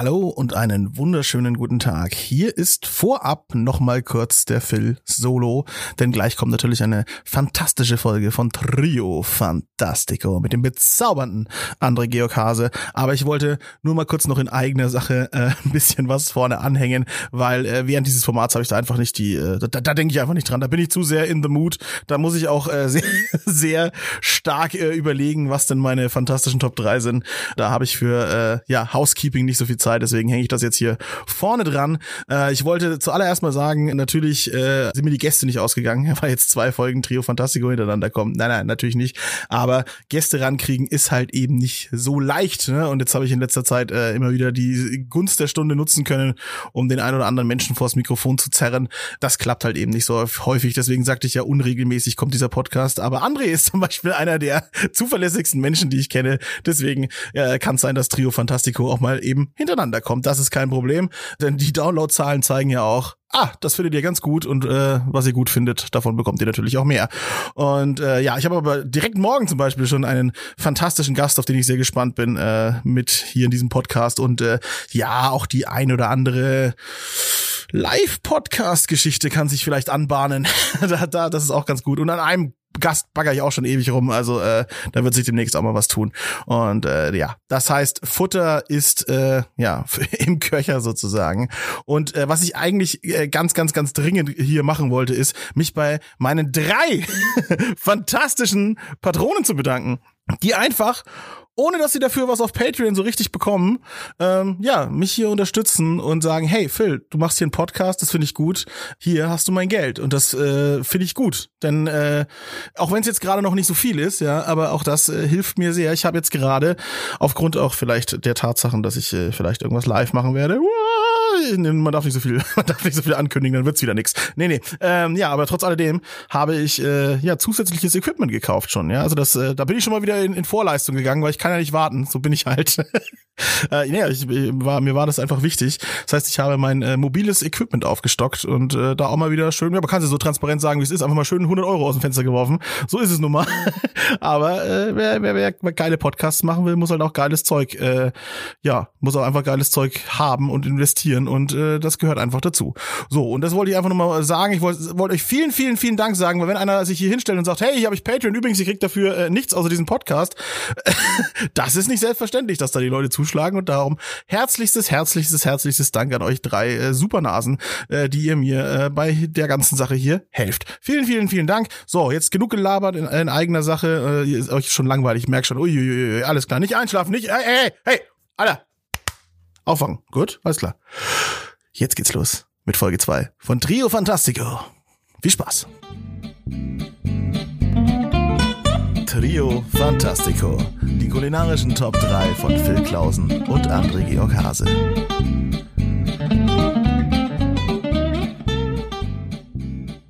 Hallo und einen wunderschönen guten Tag. Hier ist vorab nochmal kurz der Phil Solo, denn gleich kommt natürlich eine fantastische Folge von Trio Fantastico mit dem bezaubernden André Georg Hase. Aber ich wollte nur mal kurz noch in eigener Sache äh, ein bisschen was vorne anhängen, weil äh, während dieses Formats habe ich da einfach nicht die, äh, da, da denke ich einfach nicht dran. Da bin ich zu sehr in the mood. Da muss ich auch äh, sehr, sehr stark äh, überlegen, was denn meine fantastischen Top 3 sind. Da habe ich für äh, ja Housekeeping nicht so viel Zeit, deswegen hänge ich das jetzt hier vorne dran. Äh, ich wollte zuallererst mal sagen, natürlich äh, sind mir die Gäste nicht ausgegangen, weil jetzt zwei Folgen Trio Fantastico hintereinander kommen. Nein, nein, natürlich nicht. Aber Gäste rankriegen ist halt eben nicht so leicht. Ne? Und jetzt habe ich in letzter Zeit äh, immer wieder die Gunst der Stunde nutzen können, um den ein oder anderen Menschen vors Mikrofon zu zerren. Das klappt halt eben nicht so häufig. Deswegen sagte ich ja, unregelmäßig kommt dieser Podcast. Aber André ist zum Beispiel einer der zuverlässigsten Menschen, die ich kenne. Deswegen äh, kann es sein, dass Trio Fantastico auch mal eben hintereinander kommt. Das ist kein Problem, denn die Downloadzahlen zeigen ja auch, ah, das findet ihr ganz gut und äh, was ihr gut findet, davon bekommt ihr natürlich auch mehr. Und äh, ja, ich habe aber direkt morgen zum Beispiel schon einen fantastischen Gast, auf den ich sehr gespannt bin, äh, mit hier in diesem Podcast und äh, ja, auch die ein oder andere Live-Podcast-Geschichte kann sich vielleicht anbahnen. da, da, das ist auch ganz gut. Und an einem Gast bagger ich auch schon ewig rum, also äh, da wird sich demnächst auch mal was tun. Und äh, ja, das heißt, Futter ist äh, ja im Köcher sozusagen. Und äh, was ich eigentlich äh, ganz, ganz, ganz dringend hier machen wollte, ist, mich bei meinen drei fantastischen Patronen zu bedanken, die einfach ohne dass sie dafür was auf Patreon so richtig bekommen, ähm, ja, mich hier unterstützen und sagen, hey Phil, du machst hier einen Podcast, das finde ich gut, hier hast du mein Geld. Und das äh, finde ich gut, denn äh, auch wenn es jetzt gerade noch nicht so viel ist, ja, aber auch das äh, hilft mir sehr. Ich habe jetzt gerade aufgrund auch vielleicht der Tatsachen, dass ich äh, vielleicht irgendwas live machen werde, man darf nicht so viel, man darf nicht so viel ankündigen, dann wird's wieder nix. Nee, nee. Ähm, ja, aber trotz alledem habe ich äh, ja zusätzliches Equipment gekauft schon. Ja, also das, äh, da bin ich schon mal wieder in, in Vorleistung gegangen, weil ich kann ja nicht warten. So bin ich halt. äh, nee, ich, war, mir war das einfach wichtig. Das heißt, ich habe mein äh, mobiles Equipment aufgestockt und äh, da auch mal wieder schön, ja, man kann es so transparent sagen, wie es ist, einfach mal schön 100 Euro aus dem Fenster geworfen. So ist es nun mal. aber äh, wer, wer, wer geile Podcasts machen will, muss halt auch geiles Zeug, äh, ja, muss auch einfach geiles Zeug haben und investieren und äh, das gehört einfach dazu. So, und das wollte ich einfach nochmal sagen. Ich wollte wollt euch vielen, vielen, vielen Dank sagen, weil wenn einer sich hier hinstellt und sagt, hey, hier habe ich Patreon, übrigens, ihr kriegt dafür äh, nichts außer diesem Podcast, das ist nicht selbstverständlich, dass da die Leute zuschlagen und darum herzlichstes, herzlichstes, herzlichstes Dank an euch drei äh, Supernasen, äh, die ihr mir äh, bei der ganzen Sache hier helft. Vielen, vielen, vielen Dank. So, jetzt genug gelabert in, in eigener Sache. Äh, ist euch schon langweilig, ich merke schon, uiuiui, alles klar, nicht einschlafen, nicht, hey, hey, hey, Alter, auffangen. Gut, alles klar. Jetzt geht's los mit Folge 2 von Trio Fantastico. Viel Spaß. Trio Fantastico. Die kulinarischen Top 3 von Phil Klausen und André Georg Hase.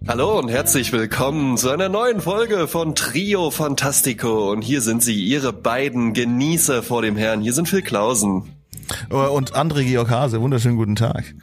Hallo und herzlich willkommen zu einer neuen Folge von Trio Fantastico. Und hier sind sie, ihre beiden Genießer vor dem Herrn. Hier sind Phil Klausen. Und André Georg Hase, wunderschönen guten Tag.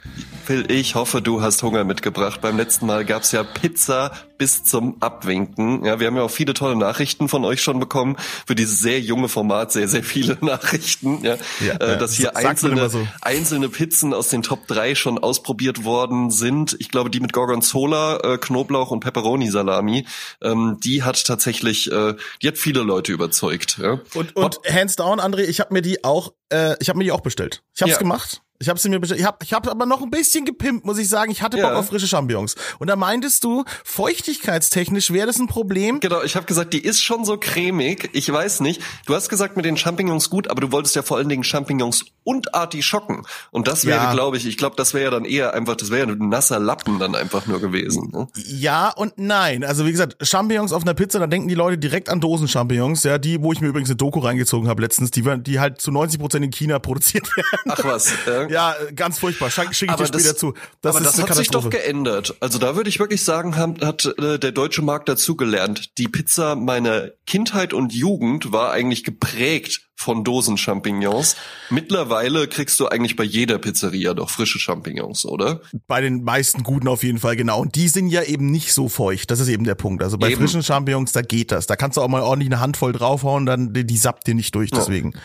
Phil, ich hoffe, du hast Hunger mitgebracht. Beim letzten Mal gab's ja Pizza bis zum Abwinken. Ja, wir haben ja auch viele tolle Nachrichten von euch schon bekommen. Für dieses sehr junge Format sehr, sehr viele Nachrichten. Ja, ja, äh, dass hier einzelne, so. einzelne Pizzen aus den Top 3 schon ausprobiert worden sind. Ich glaube, die mit Gorgonzola, äh, Knoblauch und Pepperoni-Salami, ähm, die hat tatsächlich, äh, die hat viele Leute überzeugt. Ja. Und, und hands down, André, ich habe mir die auch, äh, ich habe mir die auch bestellt. Ich habe es ja. gemacht. Ich habe sie mir bestellt. Ich habe ich hab aber noch ein bisschen gepimpt, muss ich sagen. Ich hatte Bock ja. auf frische Champignons. Und da meintest du, feuchtigkeitstechnisch wäre das ein Problem. Genau, ich habe gesagt, die ist schon so cremig. Ich weiß nicht. Du hast gesagt mit den Champignons gut, aber du wolltest ja vor allen Dingen Champignons und Artischocken. Und das wäre, ja. glaube ich, ich glaube, das wäre ja dann eher einfach, das wäre ja ein nasser Lappen dann einfach nur gewesen. Ne? Ja und nein. Also wie gesagt, Champignons auf einer Pizza, da denken die Leute direkt an Dosen-Champignons. Ja, die, wo ich mir übrigens eine Doku reingezogen habe letztens, die, die halt zu 90 Prozent in China produziert werden. Ach was. Ja. Ja, ganz furchtbar. Schicke ich dir später zu. Das aber das hat sich doch geändert. Also da würde ich wirklich sagen, hat, hat äh, der deutsche Markt dazugelernt. Die Pizza meiner Kindheit und Jugend war eigentlich geprägt von Dosen-Champignons. Mittlerweile kriegst du eigentlich bei jeder Pizzeria doch frische Champignons, oder? Bei den meisten guten auf jeden Fall, genau. Und die sind ja eben nicht so feucht. Das ist eben der Punkt. Also bei eben. frischen Champignons, da geht das. Da kannst du auch mal ordentlich eine Handvoll draufhauen, dann die, die sappt dir nicht durch, deswegen. Ja.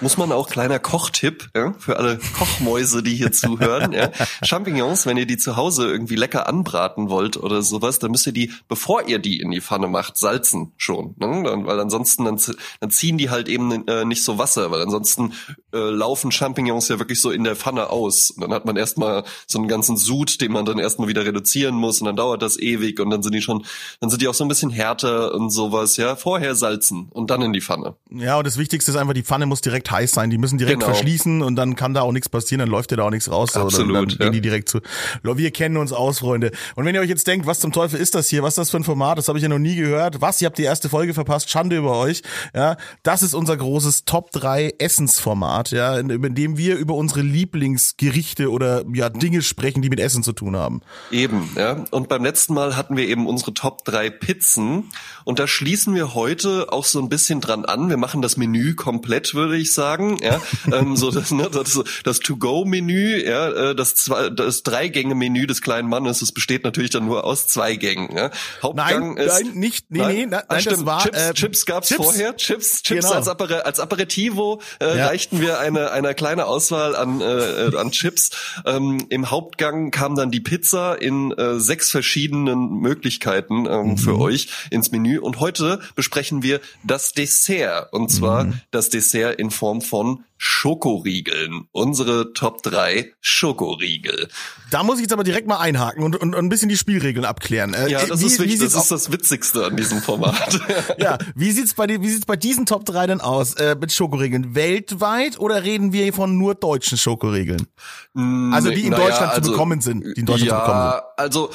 Muss man auch kleiner Kochtipp ja, für alle Kochmäuse, die hier zuhören. Ja. Champignons, wenn ihr die zu Hause irgendwie lecker anbraten wollt oder sowas, dann müsst ihr die, bevor ihr die in die Pfanne macht, salzen schon. Ne? Weil ansonsten dann, dann ziehen die halt eben äh, nicht so Wasser, weil ansonsten äh, laufen Champignons ja wirklich so in der Pfanne aus. Und dann hat man erstmal so einen ganzen Sud, den man dann erstmal wieder reduzieren muss und dann dauert das ewig und dann sind die schon, dann sind die auch so ein bisschen härter und sowas, ja. Vorher salzen und dann in die Pfanne. Ja, und das Wichtigste ist einfach, die Pfanne muss direkt heiß sein. Die müssen direkt genau. verschließen und dann kann da auch nichts passieren, dann läuft ja da auch nichts raus. Absolut. Dann, dann ja. gehen die direkt zu. Wir kennen uns aus, Freunde. Und wenn ihr euch jetzt denkt, was zum Teufel ist das hier? Was ist das für ein Format? Das habe ich ja noch nie gehört. Was? Ihr habt die erste Folge verpasst. Schande über euch. Ja, das ist unser großes Top 3 Essensformat, ja, in, in dem wir über unsere Lieblingsgerichte oder ja Dinge sprechen, die mit Essen zu tun haben. Eben, ja. Und beim letzten Mal hatten wir eben unsere Top 3 Pizzen und da schließen wir heute auch so ein bisschen dran an. Wir machen das Menü komplett, würde ich sagen. Ja, ähm, so das, ne, das, das To-Go-Menü, ja, äh, das, zwei, das Drei-Gänge-Menü des kleinen Mannes, das besteht natürlich dann nur aus zwei Gängen. Ja. Hauptgang nein, ist, nein, nicht, nee, nein, nee, nein, nein das war Chips, äh, Chips gab's Chips. vorher. Chips, Chips genau. als, Apere, als Aperitivo äh, ja. reichten wir eine eine kleine Auswahl an äh, an Chips. Ähm, Im Hauptgang kam dann die Pizza in äh, sechs verschiedenen Möglichkeiten ähm, mhm. für euch ins Menü und heute besprechen wir das Dessert und zwar mhm. das Dessert in Form von Schokoriegeln. Unsere Top 3 Schokoriegel. Da muss ich jetzt aber direkt mal einhaken und, und, und ein bisschen die Spielregeln abklären. Äh, ja, das wie, ist wichtig. Das ist das Witzigste an diesem Format. ja, wie sieht's bei wie sieht's bei diesen Top 3 denn aus äh, mit Schokoriegeln? Weltweit oder reden wir von nur deutschen Schokoriegeln? Also die in naja, Deutschland also, zu bekommen sind, die in Deutschland ja, zu bekommen sind. Also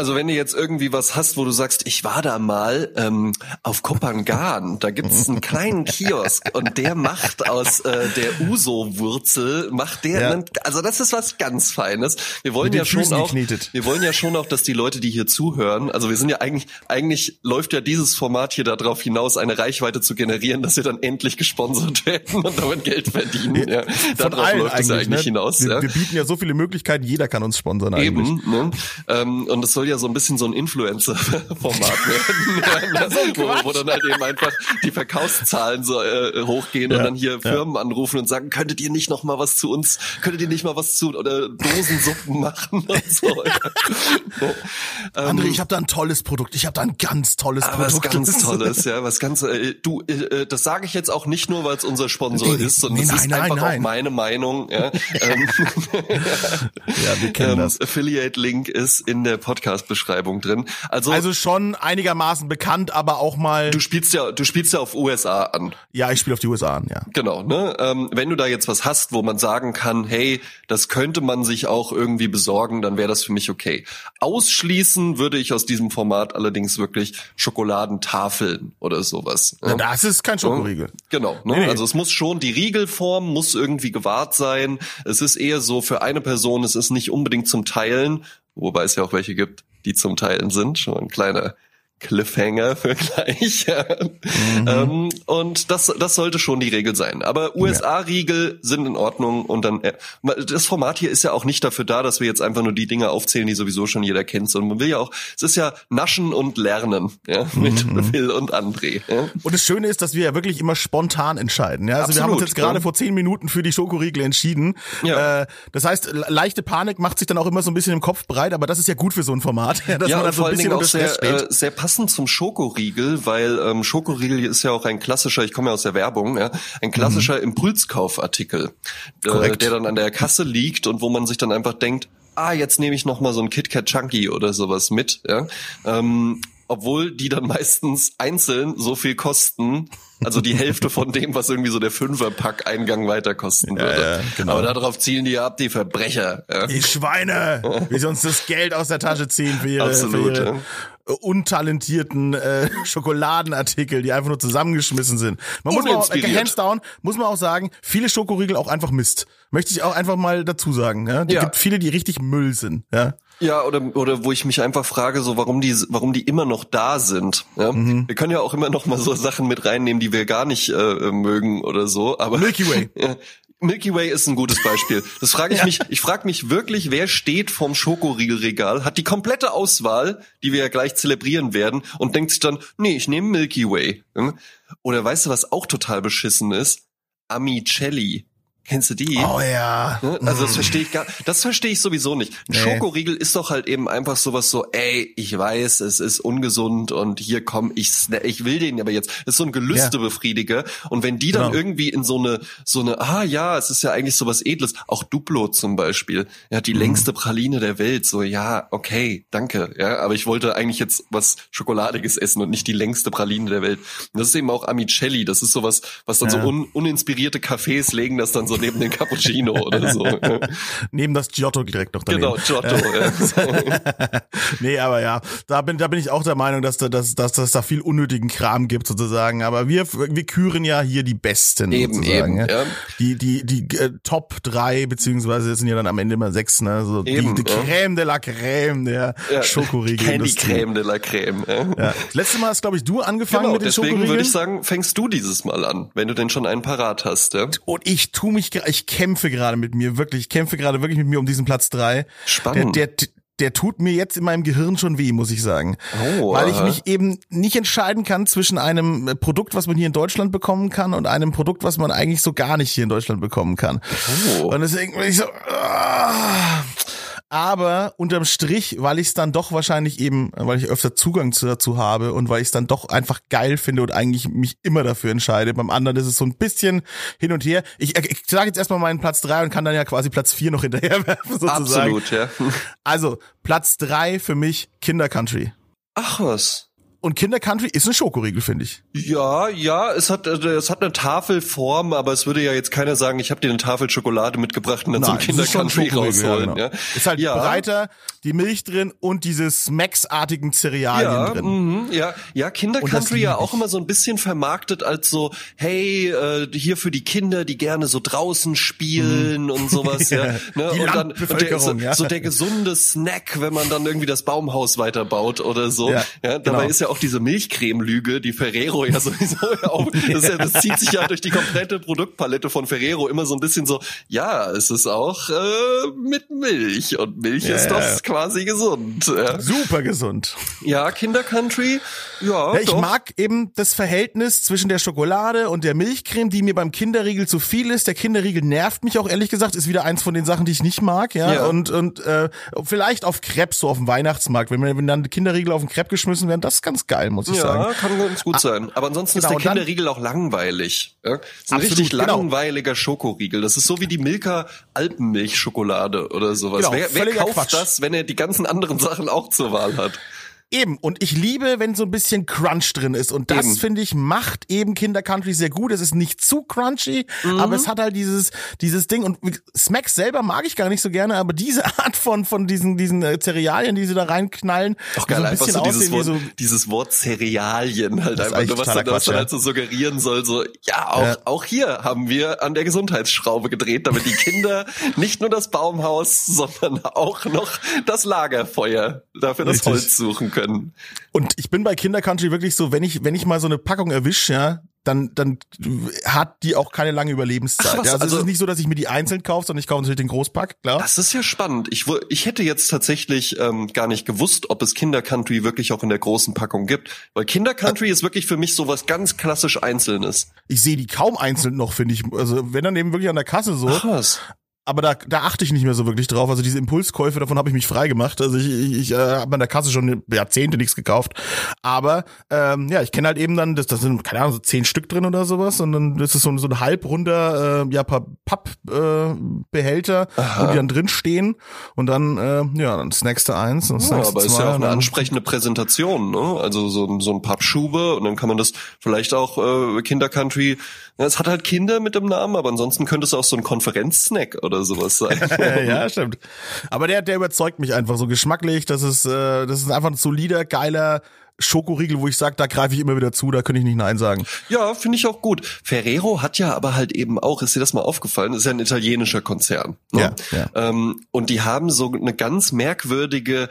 also wenn du jetzt irgendwie was hast, wo du sagst, ich war da mal ähm, auf Kopangan, da gibt's einen kleinen Kiosk und der macht aus äh, der Uso-Wurzel, macht der, ja. einen, also das ist was ganz Feines. Wir wollen ja schon auch, geknetet. wir wollen ja schon auch, dass die Leute, die hier zuhören, also wir sind ja eigentlich, eigentlich läuft ja dieses Format hier darauf hinaus, eine Reichweite zu generieren, dass wir dann endlich gesponsert werden und damit Geld verdienen. Ja. Darauf läuft es eigentlich ne? hinaus. Wir, ja. wir, bieten ja so viele Möglichkeiten, jeder kann uns sponsern eigentlich. Eben, ne? ähm, und es soll ja so ein bisschen so ein Influencer-Format werden, ja, wo, wo, dann halt eben einfach die Verkaufszahlen so äh, hochgehen ja, und dann hier Firmen anrufen und sagen, könntet ihr nicht noch mal was zu uns, könntet ihr nicht mal was zu oder Dosensuppen machen und so. André, ähm, ich habe da ein tolles Produkt. Ich habe da ein ganz tolles ah, Produkt. Was ganz tolles, ja, was ganz äh, du äh, das sage ich jetzt auch nicht nur, weil es unser Sponsor nee, ist, sondern nee, es ist nein, einfach nein. auch meine Meinung, ja. Ähm, ja, wir kennen ähm, das. Affiliate Link ist in der Podcast Beschreibung Rechtschreibung drin. Also, also schon einigermaßen bekannt, aber auch mal. Du spielst ja, du spielst ja auf USA an. Ja, ich spiele auf die USA an, ja. Genau, ne? Ähm, wenn du da jetzt was hast, wo man sagen kann, hey, das könnte man sich auch irgendwie besorgen, dann wäre das für mich okay. Ausschließen würde ich aus diesem Format allerdings wirklich Schokoladentafeln oder sowas. Ja? Das ist kein Schokoriegel. Genau, ne? Nee, nee. Also es muss schon die Riegelform muss irgendwie gewahrt sein. Es ist eher so für eine Person, es ist nicht unbedingt zum Teilen, wobei es ja auch welche gibt, die zum Teilen sind. Schon ein kleiner Cliffhanger für gleich. mhm. ähm, und das, das sollte schon die Regel sein. Aber USA-Riegel sind in Ordnung und dann, äh, das Format hier ist ja auch nicht dafür da, dass wir jetzt einfach nur die Dinge aufzählen, die sowieso schon jeder kennt, sondern man will ja auch, es ist ja Naschen und Lernen, ja, mit mhm. Phil und André. Ja. Und das Schöne ist, dass wir ja wirklich immer spontan entscheiden. Ja? Also Absolut, wir haben uns jetzt gerade ja. vor zehn Minuten für die Schokoriegel entschieden. Ja. Äh, das heißt, leichte Panik macht sich dann auch immer so ein bisschen im Kopf breit, aber das ist ja gut für so ein Format, dass ja, man dann so ein bisschen unter Stress sehr, steht. Äh, sehr passend zum Schokoriegel, weil ähm, Schokoriegel ist ja auch ein klassischer, ich komme ja aus der Werbung, ja, ein klassischer mhm. Impulskaufartikel, äh, der dann an der Kasse liegt und wo man sich dann einfach denkt, ah, jetzt nehme ich noch mal so ein KitKat Chunky oder sowas mit, ja. Ähm, obwohl die dann meistens einzeln so viel kosten, also die Hälfte von dem, was irgendwie so der Fünferpack-Eingang weiter kosten würde. Ja, ja, genau. Aber darauf zielen die ab, die Verbrecher. Ja. Die Schweine, wie sie uns das Geld aus der Tasche ziehen für ihre, Absolut, für ihre untalentierten äh, Schokoladenartikel, die einfach nur zusammengeschmissen sind. Man muss auch, äh, hands down, muss man auch sagen, viele Schokoriegel auch einfach Mist. Möchte ich auch einfach mal dazu sagen. Ja? Die ja. gibt viele, die richtig Müll sind. Ja. Ja, oder, oder wo ich mich einfach frage, so warum die, warum die immer noch da sind. Ja? Mhm. Wir können ja auch immer noch mal so Sachen mit reinnehmen, die wir gar nicht äh, mögen oder so. Aber Milky Way. Milky Way ist ein gutes Beispiel. Das frage ich ja. mich, ich frage mich wirklich, wer steht vom Schokoriegelregal, hat die komplette Auswahl, die wir ja gleich zelebrieren werden und denkt sich dann, nee, ich nehme Milky Way. Oder weißt du, was auch total beschissen ist? Amicelli. Kennst du die? Oh ja. Ne? Also das verstehe ich gar, das verstehe ich sowieso nicht. Ein Nee. Schokoriegel ist doch halt eben einfach sowas so, ey, ich weiß, es ist ungesund und hier komm, ich, ich will den aber jetzt. Das ist so ein Gelüstebefriediger. Und wenn die dann Genau. irgendwie in so eine, so eine, ah ja, es ist ja eigentlich sowas Edles, auch Duplo zum Beispiel, ja, Mhm. die längste Praline der Welt, so, ja, okay, danke, ja, aber ich wollte eigentlich jetzt was Schokoladiges essen und nicht die längste Praline der Welt. Und das ist eben auch Amicelli, das ist sowas, was dann Ja. so un, uninspirierte Cafés legen das dann so neben den Cappuccino oder so. Neben das Giotto direkt noch daneben. Genau, Giotto. Ja. nee, aber ja, da bin, da bin ich auch der Meinung, dass da, dass, dass, dass da viel unnötigen Kram gibt sozusagen. Aber wir, wir küren ja hier die Besten Eben, sozusagen. eben, ja. Die, die, die äh, Top drei beziehungsweise sind ja dann am Ende immer sechs, ne? So Eben, die, die ja. Crème de la Crème der Ja, Schokoriegel. Candy Creme de la Creme. Ja. Ja. Das letzte Mal hast, glaube ich, du angefangen Genau, mit den deswegen Schokoriegeln. würde ich sagen, fängst du dieses Mal an, wenn du denn schon einen parat hast. Ja? Und ich tu mich, ich kämpfe gerade mit mir, wirklich, ich kämpfe gerade wirklich mit mir um diesen Platz drei. Spannend. Der, der, der tut mir jetzt in meinem Gehirn schon weh, muss ich sagen. Oh, Weil ich mich eben nicht entscheiden kann zwischen einem äh, Produkt, was man hier in Deutschland bekommen kann und einem Produkt, was man eigentlich so gar nicht hier in Deutschland bekommen kann. Oh. Und deswegen bin ich so, ah. Aber unterm Strich, weil ich es dann doch wahrscheinlich eben, weil ich öfter Zugang zu, dazu habe und weil ich es dann doch einfach geil finde und eigentlich mich immer dafür entscheide. Beim anderen ist es so ein bisschen hin und her. Ich, ich sage jetzt erstmal meinen Platz drei und kann dann ja quasi Platz vier noch hinterher werfen, sozusagen. Absolut, ja. Also, Platz drei für mich Kinder Country. Ach was. Und Kinder Country ist ein Schokoriegel, finde ich. Ja, ja, es hat, äh, es hat eine Tafelform, aber es würde ja jetzt keiner sagen, ich habe dir eine Tafel Schokolade mitgebracht und dann Nein, ein Country Schokoriegel, rausholen. ja, Ja, genau. Ist halt ja. breiter, die Milch drin und diese Smacks-artigen Cerealien Ja, drin. mhm, ja, ja, Kinder Und das Country ja auch immer so ein bisschen vermarktet als so, hey, äh, hier für die Kinder, die gerne so draußen spielen und sowas, ja. Ja, Ne? die und dann und der, so, ja. so der gesunde Snack, wenn man dann irgendwie das Baumhaus weiterbaut oder so. Ja, Ja, dabei genau. ist ja auch diese Milchcreme-Lüge, die Ferrero ja sowieso auch, das, ja, das zieht sich ja durch die komplette Produktpalette von Ferrero immer so ein bisschen so, ja, es ist auch äh, mit Milch und Milch Ja, ist doch quasi gesund. Ja, Super gesund. ja Kinder Country, ja, Ja, ich doch. mag eben das Verhältnis zwischen der Schokolade und der Milchcreme, die mir beim Kinderriegel zu viel ist. Der Kinderriegel nervt mich auch ehrlich gesagt, ist wieder eins von den Sachen, die ich nicht mag, ja. Ja. Und und äh, vielleicht auf Crepe, so auf dem Weihnachtsmarkt, wenn, wenn dann Kinderriegel auf den Crepe geschmissen werden, das ist ganz geil, muss ich Ja, sagen. kann ganz gut sein. Aber ansonsten genau, ist der dann- Kinderriegel auch langweilig. Ja? Das ist ein Absolut, richtig genau. langweiliger Schokoriegel. Das ist so wie die Milka Alpenmilchschokolade oder sowas. Genau, wer, wer kauft Quatsch. das, wenn er die ganzen anderen Sachen auch zur Wahl hat? Eben, und ich liebe, wenn so ein bisschen Crunch drin ist. Und das, finde ich, macht eben Kinder Country sehr gut. Es ist nicht zu crunchy, Mhm. aber es hat halt dieses, dieses Ding. Und Smacks selber mag ich gar nicht so gerne, aber diese Art von, von diesen, diesen äh, Cerealien, die sie da reinknallen, die geil, so ein bisschen so dieses Wort, so, dieses Wort Cerealien halt einfach, nur, was totaler dann, was dann halt so suggerieren soll, so, ja, auch, Ja. auch hier haben wir an der Gesundheitsschraube gedreht, damit die Kinder nicht nur das Baumhaus, sondern auch noch das Lagerfeuer dafür das Richtig. Holz suchen können. Und ich bin bei Kinder Country wirklich so, wenn ich, wenn ich mal so eine Packung erwische, ja, dann, dann hat die auch keine lange Überlebenszeit. Ach was, ja, also, also- es ist nicht so, dass ich mir die einzeln kaufe, sondern ich kaufe natürlich den Großpack, klar. Das ist ja spannend. Ich, ich hätte jetzt tatsächlich ähm, gar nicht gewusst, ob es Kinder Country wirklich auch in der großen Packung gibt. Weil Kinder Country ist wirklich für mich so was ganz klassisch Einzelnes. Ich sehe die kaum einzeln noch, finde ich. Also wenn dann eben wirklich an der Kasse so. Ach was. Aber da, da achte ich nicht mehr so wirklich drauf. Also diese Impulskäufe, davon habe ich mich frei gemacht. Also ich, ich, ich äh, habe an der Kasse schon Jahrzehnte nichts gekauft. Aber ähm, ja, ich kenne halt eben dann, das, das sind, keine Ahnung, so zehn Stück drin oder sowas. Und dann ist es so, ein- so ein halbrunder äh, ja, Pappbehälter, äh, wo die dann drin stehen. Und dann, äh, ja, dann snackst du eins und Ja, snackst aber du ist zwei. ja auch eine ansprechende Präsentation, ne? Also so, ein- so ein Pappschube und dann kann man das vielleicht auch äh, Kinder Country. Ja, es hat halt Kinder mit dem Namen, aber ansonsten könnte es auch so ein Konferenzsnack oder sowas sein. ja, stimmt. Aber der, der überzeugt mich einfach so geschmacklich. Das ist, äh, das ist einfach ein solider, geiler Schokoriegel, wo ich sage, da greife ich immer wieder zu, da könnte ich nicht Nein sagen. Ja, finde ich auch gut. Ferrero hat ja aber halt eben auch, ist dir das mal aufgefallen, ist ja ein italienischer Konzern. Ne? Ja, ja. Ähm, und die haben so eine ganz merkwürdige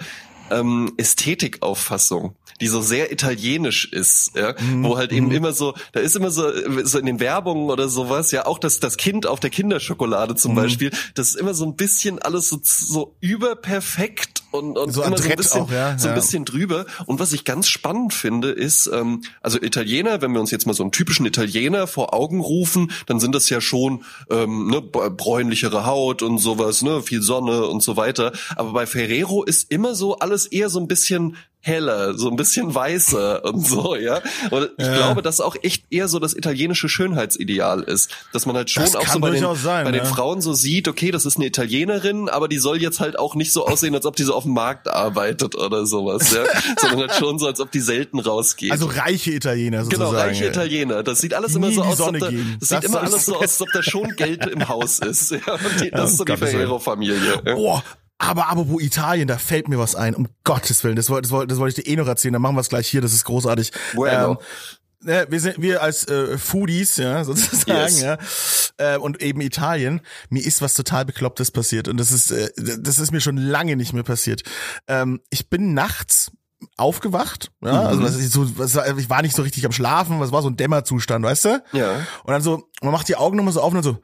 ähm, Ästhetikauffassung die so sehr italienisch ist, ja, Mhm. wo halt eben immer so, da ist immer so, so in den Werbungen oder sowas, ja, auch das, das Kind auf der Kinderschokolade Mhm. zum Beispiel, das ist immer so ein bisschen alles so, so überperfekt und, und So immer so ein bisschen, auch, ja, so ein bisschen drüber. Und was ich ganz spannend finde, ist, ähm, also Italiener, wenn wir uns jetzt mal so einen typischen Italiener vor Augen rufen, dann sind das ja schon ähm, ne, bräunlichere Haut und sowas, ne, viel Sonne und so weiter. Aber bei Ferrero ist immer so alles eher so ein bisschen heller, so ein bisschen weißer und so, ja. Und ich Ja. glaube, dass auch echt eher so das italienische Schönheitsideal ist, dass man halt schon Das auch so bei den, sein, bei den ja. Frauen so sieht, okay, das ist eine Italienerin, aber die soll jetzt halt auch nicht so aussehen, als ob die so auf dem Markt arbeitet oder sowas, ja, sondern halt schon so, als ob die selten rausgeht. Also reiche Italiener sozusagen. Genau, reiche Italiener. Das sieht alles immer so aus, als ob da, das sieht Das immer alles so aus, als ob da schon Geld im Haus ist. Ja, und die, das ist so die. Ferrero-Familie. Ja. Boah, aber apropos Italien, da fällt mir was ein. Um Gottes Willen, das wollte das wollte, das wollte ich dir eh noch erzählen. Dann machen wir es gleich hier. Das ist großartig. Bueno. ne, wir sind wir als äh, Foodies, ja, sozusagen, Yes. ja, äh, und eben Italien. Mir ist was total beklopptes passiert und das ist äh, das ist mir schon lange nicht mehr passiert. Ähm, ich bin nachts aufgewacht, ja, also was ist so, was, ich war nicht so richtig am Schlafen, was war so ein Dämmerzustand, weißt du? Ja. Und dann so, man macht die Augen nochmal so auf und dann so,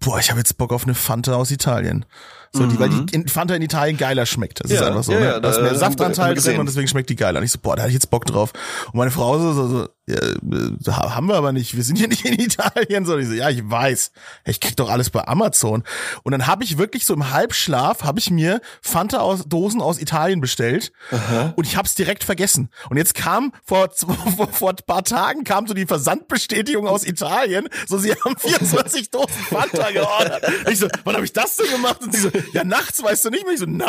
boah, ich habe jetzt Bock auf eine Fanta aus Italien. So, die, weil die in- Fanta in Italien geiler schmeckt. Das ist Mhm. Ja, einfach so. ja, ne? da ist mehr Saftanteil drin und deswegen schmeckt die geiler. Und ich so, boah, da hatte ich jetzt Bock drauf. Und meine Frau so, so, so ja, äh, ha- haben wir aber nicht. Wir sind hier nicht in Italien. So, und ich so, ja, ich weiß. Ich krieg doch alles bei Amazon. Und dann habe ich wirklich so im Halbschlaf, habe ich mir Fanta aus Dosen aus Italien bestellt. Und ich habe es direkt vergessen. Und jetzt kam vor, vor, vor ein paar Tagen kam so die Versandbestätigung aus Italien. So, sie haben 24 Dosen Fanta geordert. Ich so, wann habe ich das denn gemacht? Und sie so, ja, nachts weißt du nicht mehr. Ich so, nein.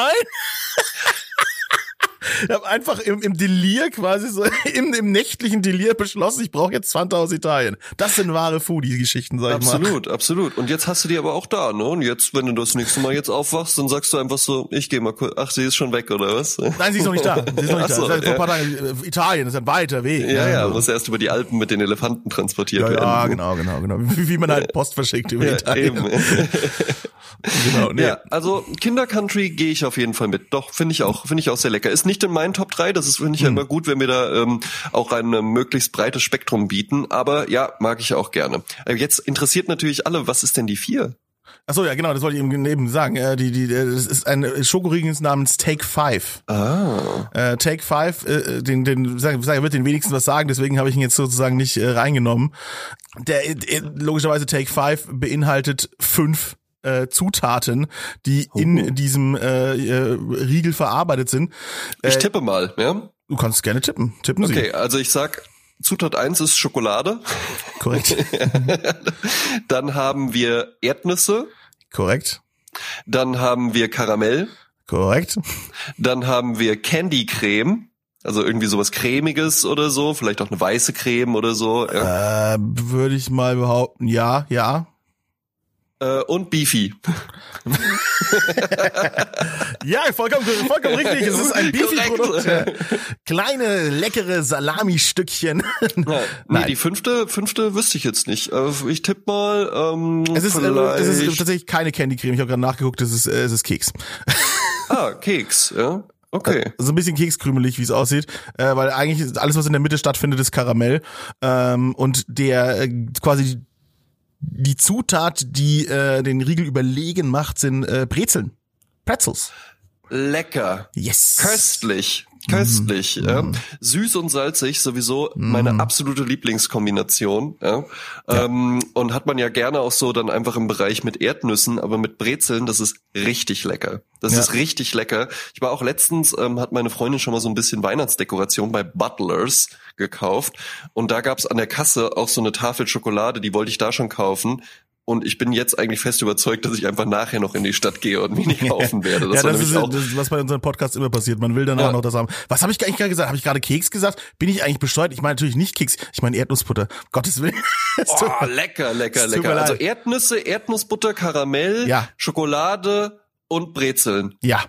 Ich habe einfach im, im Delir quasi so im, im nächtlichen Delir beschlossen, ich brauche jetzt Fanta aus Italien. Das sind wahre Foodie-Geschichten, sag ich mal. Absolut, absolut. Und jetzt hast du die aber auch da, ne? Und jetzt, wenn du das nächste Mal jetzt aufwachst, dann sagst du einfach so, ich gehe mal kurz, ach, sie ist schon weg, oder was? Nein, sie ist noch nicht da. Sie ist noch nicht so, da. Ist ja. paar Tagen, äh, Italien, ist ein weiter Weg. Ja, ja, so. muss erst über die Alpen mit den Elefanten transportiert ja, werden. ja, genau, genau, genau. Wie, wie man halt Post verschickt über Ja, Italien. eben. Genau, nee. Ja, also Kindercountry gehe ich auf jeden Fall mit. Doch, finde ich auch, finde ich auch sehr lecker. Ist nicht in meinen Top 3, das ist finde ich ja immer gut, wenn wir da ähm, auch ein äh, möglichst breites Spektrum bieten, aber ja, mag ich auch gerne. Äh, jetzt interessiert natürlich alle, was ist denn die vier? Ach so, ja, genau, das wollte ich eben eben sagen. Äh, die, die, äh, das ist ein Schokoriegel namens Take Five. Ah. Äh, Take Five, äh, den, den, sag, sag, wird den wenigsten was sagen, deswegen habe ich ihn jetzt sozusagen nicht äh, reingenommen. Der, äh, logischerweise Take Five beinhaltet fünf äh, Zutaten, die in diesem äh, äh, Riegel verarbeitet sind. Ich Äh, tippe mal, ja? Du kannst gerne tippen. Tippen Sie. Okay, also ich sag, Zutat eins ist Schokolade. Korrekt. Dann haben wir Erdnüsse. Korrekt. Dann haben wir Karamell. Korrekt. Dann haben wir Candy Creme. Also irgendwie sowas cremiges oder so, vielleicht auch eine weiße Creme oder so. Ja. Äh, würde ich mal behaupten, ja, ja. Äh, und Beefy. Ja, vollkommen, vollkommen richtig. Es ist ein Beefy-Produkt. Kleine, leckere Salami-Stückchen. Ja, nee, Nein. die fünfte, fünfte wüsste ich jetzt nicht. Äh, Ich tippe mal. Ähm, Es ist, äh, vielleicht, es ist tatsächlich keine Candy Creme. Ich habe gerade nachgeguckt, es ist, äh, es ist Keks. ah Keks. Ja, okay. So ein bisschen kekskrümelig, wie es aussieht, äh, weil eigentlich alles, was in der Mitte stattfindet, ist Karamell. Ähm, und der äh, quasi die Zutat, die äh, den Riegel überlegen macht, sind äh, Brezeln. Pretzels. Lecker. Yes. Köstlich. Köstlich. Ja. Süß und salzig sowieso meine absolute Lieblingskombination. Ja. Ähm, und hat man ja gerne auch so dann einfach im Bereich mit Erdnüssen, aber mit Brezeln, das ist richtig lecker. Das Ja. ist richtig lecker. Ich war auch letztens, ähm, hat meine Freundin schon mal so ein bisschen Weihnachtsdekoration bei Butlers gekauft. Und da gab's an der Kasse auch so eine Tafel Schokolade, die wollte ich da schon kaufen. Und ich bin jetzt eigentlich fest überzeugt, dass ich einfach nachher noch in die Stadt gehe und mir die kaufen werde. Das ja, das ist, das ist, was bei unseren Podcasts immer passiert. Man will dann Ja. auch noch das haben. Was habe ich eigentlich gerade gesagt? Habe ich gerade Keks gesagt? Bin ich eigentlich besteuert? Ich meine natürlich nicht Keks. Ich meine Erdnussbutter. Gottes Willen. Oh, lecker, lecker, lecker. Also. Erdnüsse, Erdnussbutter, Karamell, Ja. Schokolade und Brezeln. ja,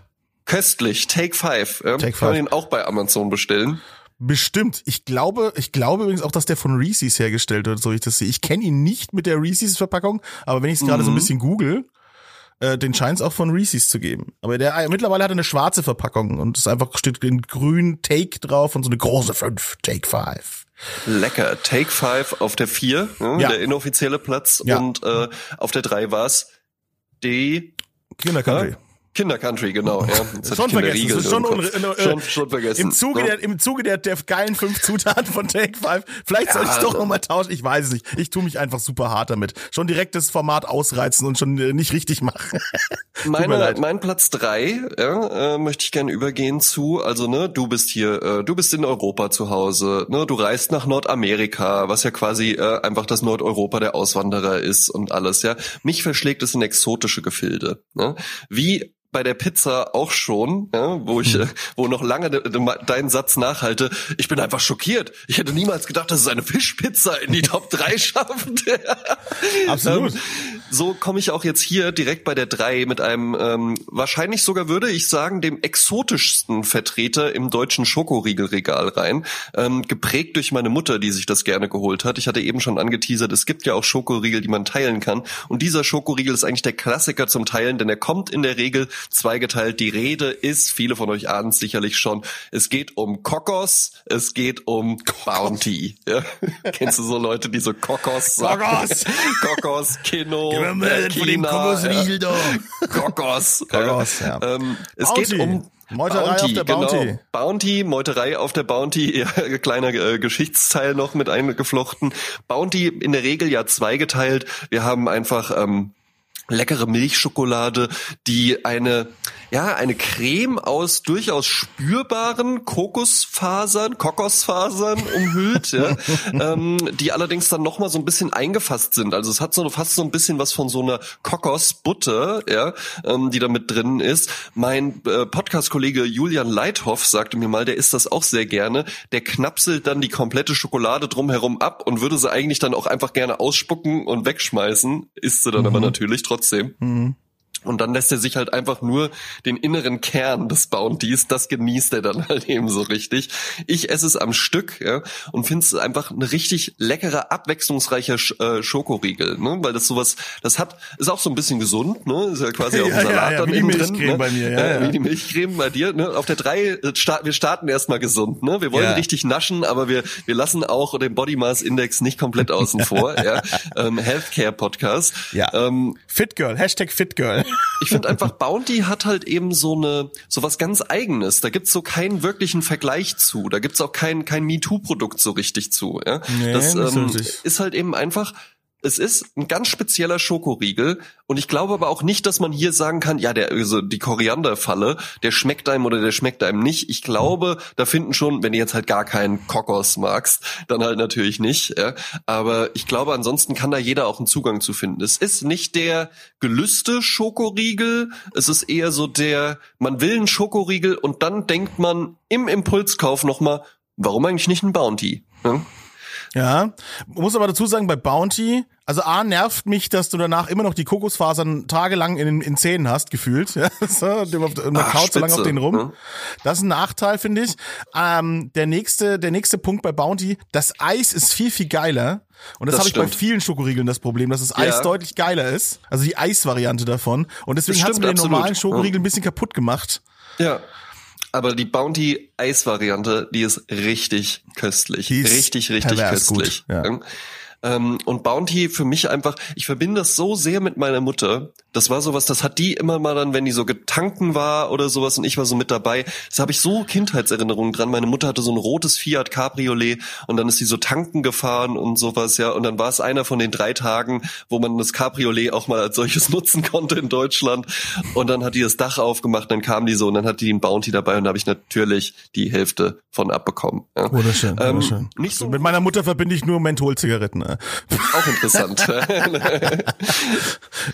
Köstlich. Take five. Ja. Take Kann man five. den auch bei Amazon bestellen. Bestimmt. Ich glaube, ich glaube übrigens auch, dass der von Reese's hergestellt wird, so wie ich das sehe. Ich kenne ihn nicht mit der Reese's Verpackung, aber wenn ich es gerade so ein Mhm. bisschen google, äh, den scheint es auch von Reese's zu geben. Aber der äh, mittlerweile hat er eine schwarze Verpackung und es einfach steht in grün Take drauf und so eine große 5, Take 5. Lecker. Take five auf der vier, ja, Ja. der inoffizielle Platz. Ja. Und äh, auf der drei war's die Kinder Country. Kindercountry, genau. Ja. Schon vergessen. Das ist schon, äh, schon, schon, vergessen. Im Zuge, der, im Zuge der, der geilen fünf Zutaten von Take Five. Vielleicht ja, soll ich es doch nochmal tauschen. Ich weiß es nicht. Ich tue mich einfach super hart damit. Schon direkt das Format ausreizen und schon äh, nicht richtig machen. Meine, mein Platz drei ja, äh, möchte ich gerne übergehen zu. Also ne, du bist hier, äh, du bist in Europa zu Hause. Ne, du reist nach Nordamerika, was ja quasi äh, einfach das Nordeuropa der Auswanderer ist und alles. Ja, mich verschlägt es in exotische Gefilde. Ne? Wie bei der Pizza auch schon, ja, wo ich, hm. wo noch lange de, de, deinen Satz nachhalte. Ich bin einfach schockiert. Ich hätte niemals gedacht, dass es eine Fischpizza in die Top 3 schafft. Absolut. Ähm, so komme ich auch jetzt hier direkt bei der 3 mit einem, ähm, wahrscheinlich sogar würde ich sagen, dem exotischsten Vertreter im deutschen Schokoriegelregal rein. Ähm, geprägt durch meine Mutter, die sich das gerne geholt hat. Ich hatte eben schon angeteasert, es gibt ja auch Schokoriegel, die man teilen kann. Und dieser Schokoriegel ist eigentlich der Klassiker zum Teilen, denn er kommt in der Regel zweigeteilt. Die Rede ist, viele von euch ahnen es sicherlich schon, es geht um Kokos, es geht um Bounty. Ja? Kennst du so Leute, die so Kokos sagen? Kokos! Kokos, Kino, Mir äh, von dem Kokosriegel da. Kokos. Kokos, ja. Ähm, es Bounty. geht um Meuterei Bounty, auf der Bounty. Genau. Bounty, Meuterei auf der Bounty, ja, kleiner äh, Geschichtsteil noch mit eingeflochten. Bounty in der Regel ja zweigeteilt. Wir haben einfach ähm, leckere Milchschokolade, die eine ja, eine Creme aus durchaus spürbaren Kokosfasern, Kokosfasern umhüllt, ja, ähm, die allerdings dann nochmal so ein bisschen eingefasst sind. Also es hat so fast so ein bisschen was von so einer Kokosbutter, ja, ähm, die da mit drin ist. Mein äh, Podcast-Kollege Julian Leithoff sagte mir mal, der isst das auch sehr gerne. Der knapselt dann die komplette Schokolade drumherum ab und würde sie eigentlich dann auch einfach gerne ausspucken und wegschmeißen. Isst sie dann mhm. aber natürlich trotzdem. Mhm. Und dann lässt er sich halt einfach nur den inneren Kern des Bounties, das genießt er dann halt eben so richtig. Ich esse es am Stück ja, und finde es einfach eine richtig leckere, abwechslungsreicher Sch äh, Schokoriegel, ne? weil das sowas, das hat, ist auch so ein bisschen gesund, ne? ist ja quasi auch ein Salat ja, ja, dann wie innen die Milchcreme drin. Ne? Bei mir, ja, ja, Wie die Milchcreme bei dir. Ne? Auf der drei äh, starten wir starten erstmal gesund. Ne? Wir wollen richtig naschen, aber wir, wir lassen auch den Body Mass Index nicht komplett außen vor. ja? ähm, Healthcare Podcast. Ja. Ähm, Fit Girl, Hashtag Fit Girl ich finde einfach, Bounty hat halt eben so eine, so was ganz eigenes. Da gibt's so keinen wirklichen Vergleich zu. Da gibt's auch kein, kein MeToo-Produkt so richtig zu. Ja? Nee, das ähm, ist halt eben einfach, es ist ein ganz spezieller Schokoriegel und ich glaube aber auch nicht, dass man hier sagen kann, ja, der also die Korianderfalle, der schmeckt einem oder der schmeckt einem nicht. Ich glaube, da finden schon, wenn du jetzt halt gar keinen Kokos magst, dann halt natürlich nicht. Ja. Aber ich glaube, ansonsten kann da jeder auch einen Zugang zu finden. Es ist nicht der gelüste Schokoriegel, es ist eher so der, man will einen Schokoriegel und dann denkt man im Impulskauf nochmal, warum eigentlich nicht ein Bounty? Ja? Ja, muss aber dazu sagen, bei Bounty, also A, nervt mich, dass du danach immer noch die Kokosfasern tagelang in, in Zähnen hast, gefühlt. Ja, so, man Ach, kaut so lange auf den rum. Ne? Das ist ein Nachteil, finde ich. Ähm, der nächste, der nächste Punkt bei Bounty, das Eis ist viel, viel geiler. Und das, das habe ich bei vielen Schokoriegeln das Problem, dass das Eis ja. deutlich geiler ist. Also die Eisvariante davon. Und deswegen hat es mir den normalen Schokoriegel ein bisschen kaputt gemacht. Ja. Aber die Bounty Eis Variante, die ist richtig köstlich. Die ist richtig, richtig köstlich. Gut, ja. Ähm, und Bounty für mich einfach, ich verbinde das so sehr mit meiner Mutter. Das war sowas, das hat die immer mal dann, wenn die so getanken war oder sowas und ich war so mit dabei. Das habe ich so Kindheitserinnerungen dran. Meine Mutter hatte so ein rotes Fiat Cabriolet und dann ist sie so tanken gefahren und sowas, ja. Und dann war es einer von den drei Tagen, wo man das Cabriolet auch mal als solches nutzen konnte in Deutschland. Und dann hat die das Dach aufgemacht, dann kam die so und dann hat die einen Bounty dabei und da habe ich natürlich die Hälfte von abbekommen. Ja. Wunderschön, ähm, wunderschön. Nicht so mit meiner Mutter verbinde ich nur Mentholzigaretten. Auch interessant.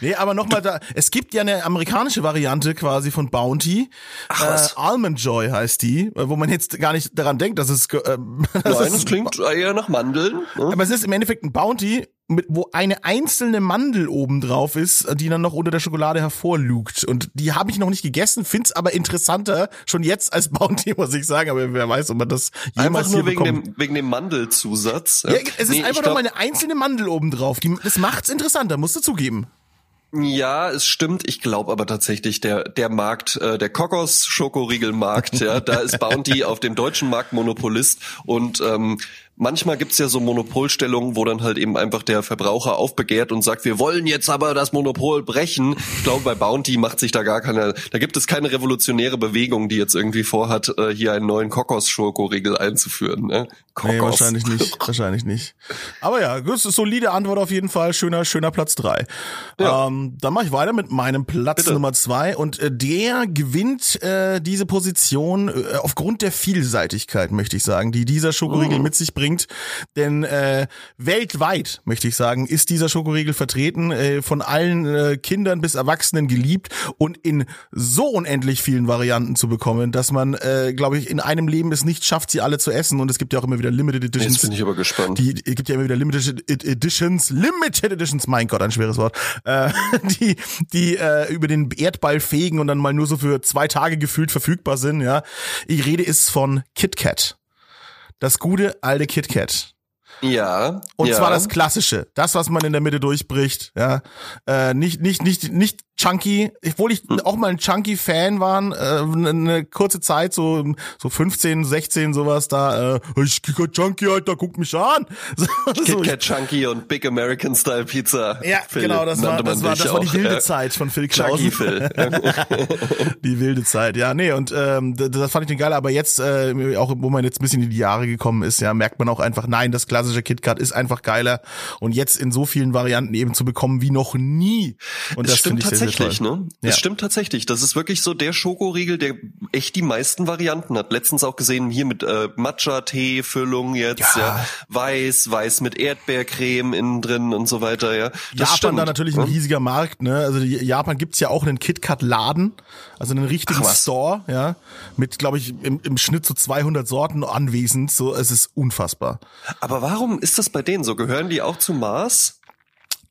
nee, aber nochmal da, es gibt ja eine amerikanische Variante quasi von Bounty. Ach, was? Äh, Almond Joy heißt die, wo man jetzt gar nicht daran denkt, dass es. Äh, das Nein, es klingt eher nach Mandeln. Ne? Aber es ist im Endeffekt ein Bounty mit, wo eine einzelne Mandel oben drauf ist, die dann noch unter der Schokolade hervorlugt. Und die habe ich noch nicht gegessen, find's aber interessanter schon jetzt als Bounty, muss ich sagen. Aber wer weiß, ob man das jemals Einfach nur wegen bekommt. dem, wegen dem Mandelzusatz. Ja, es nee, ist einfach nur mal eine einzelne Mandel oben drauf. Die, das macht's interessanter, musst du zugeben. Ja, es stimmt. Ich glaube aber tatsächlich, der der Markt, äh, der Kokos Schokoriegelmarkt, ja, da ist Bounty auf dem deutschen Markt Monopolist und ähm, manchmal gibt's ja so Monopolstellungen, wo dann halt eben einfach der Verbraucher aufbegehrt und sagt, wir wollen jetzt aber das Monopol brechen. Ich glaube, bei Bounty macht sich da gar keine, da gibt es keine revolutionäre Bewegung, die jetzt irgendwie vorhat, äh, hier einen neuen Kokos-Schokoriegel einzuführen. Ne? Kokos. Nee, wahrscheinlich nicht, wahrscheinlich nicht. Aber ja, ist solide Antwort auf jeden Fall. Schöner, schöner Platz drei. Ja. Ähm, dann mache ich weiter mit meinem Platz Bitte. Nummer zwei und äh, der gewinnt äh, diese Position äh, aufgrund der Vielseitigkeit, möchte ich sagen, die dieser Schokoriegel oh. mit sich bringt. Denn äh, weltweit, möchte ich sagen, ist dieser Schokoriegel vertreten, äh, von allen äh, Kindern bis Erwachsenen geliebt und in so unendlich vielen Varianten zu bekommen, dass man, äh, glaube ich, in einem Leben es nicht schafft, sie alle zu essen. Und es gibt ja auch immer wieder Limited Editions. Jetzt bin ich aber gespannt. Die, es gibt ja immer wieder Limited Editions, Limited Editions, mein Gott, ein schweres Wort, äh, die, die äh, über den Erdball fegen und dann mal nur so für zwei Tage gefühlt verfügbar sind. Ja, ich rede ist von KitKat. Das gute alte KitKat. Ja. Und ja. zwar das Klassische, das, was man in der Mitte durchbricht, ja. Äh, nicht, nicht, nicht, nicht Chunky, obwohl ich hm. auch mal ein Chunky-Fan war, äh, eine kurze Zeit, so, so 15, 16, sowas, da, äh, ich Kicker Chunky, Alter, guck mich an. So, KitKat Chunky und Big American Style Pizza. Ja, Phil, genau, das war, das war, das war die wilde Zeit von Phil Klausen. Phil. die wilde Zeit, ja, nee, und ähm, das fand ich den geil, aber jetzt, äh, auch wo man jetzt ein bisschen in die Jahre gekommen ist, ja, merkt man auch einfach, nein, das klassische KitKat ist einfach geiler und jetzt in so vielen Varianten eben zu bekommen wie noch nie. Und das, stimmt tatsächlich tatsächlich, ne? Ja. Es stimmt tatsächlich. Das ist wirklich so der Schokoriegel, der echt die meisten Varianten hat. Letztens auch gesehen hier mit äh, Matcha-Tee-Füllung jetzt, ja. ja. Weiß, weiß mit Erdbeercreme innen drin und so weiter, ja. Das Japan stimmt. da natürlich ein riesiger Markt, ne? Also Japan gibt's ja auch einen KitKat-Laden, also einen richtigen Ach, Store, ja, mit, glaube ich, im, im Schnitt so 200 Sorten anwesend. So, es ist unfassbar. Aber warum ist das bei denen so? Gehören die auch zu Mars?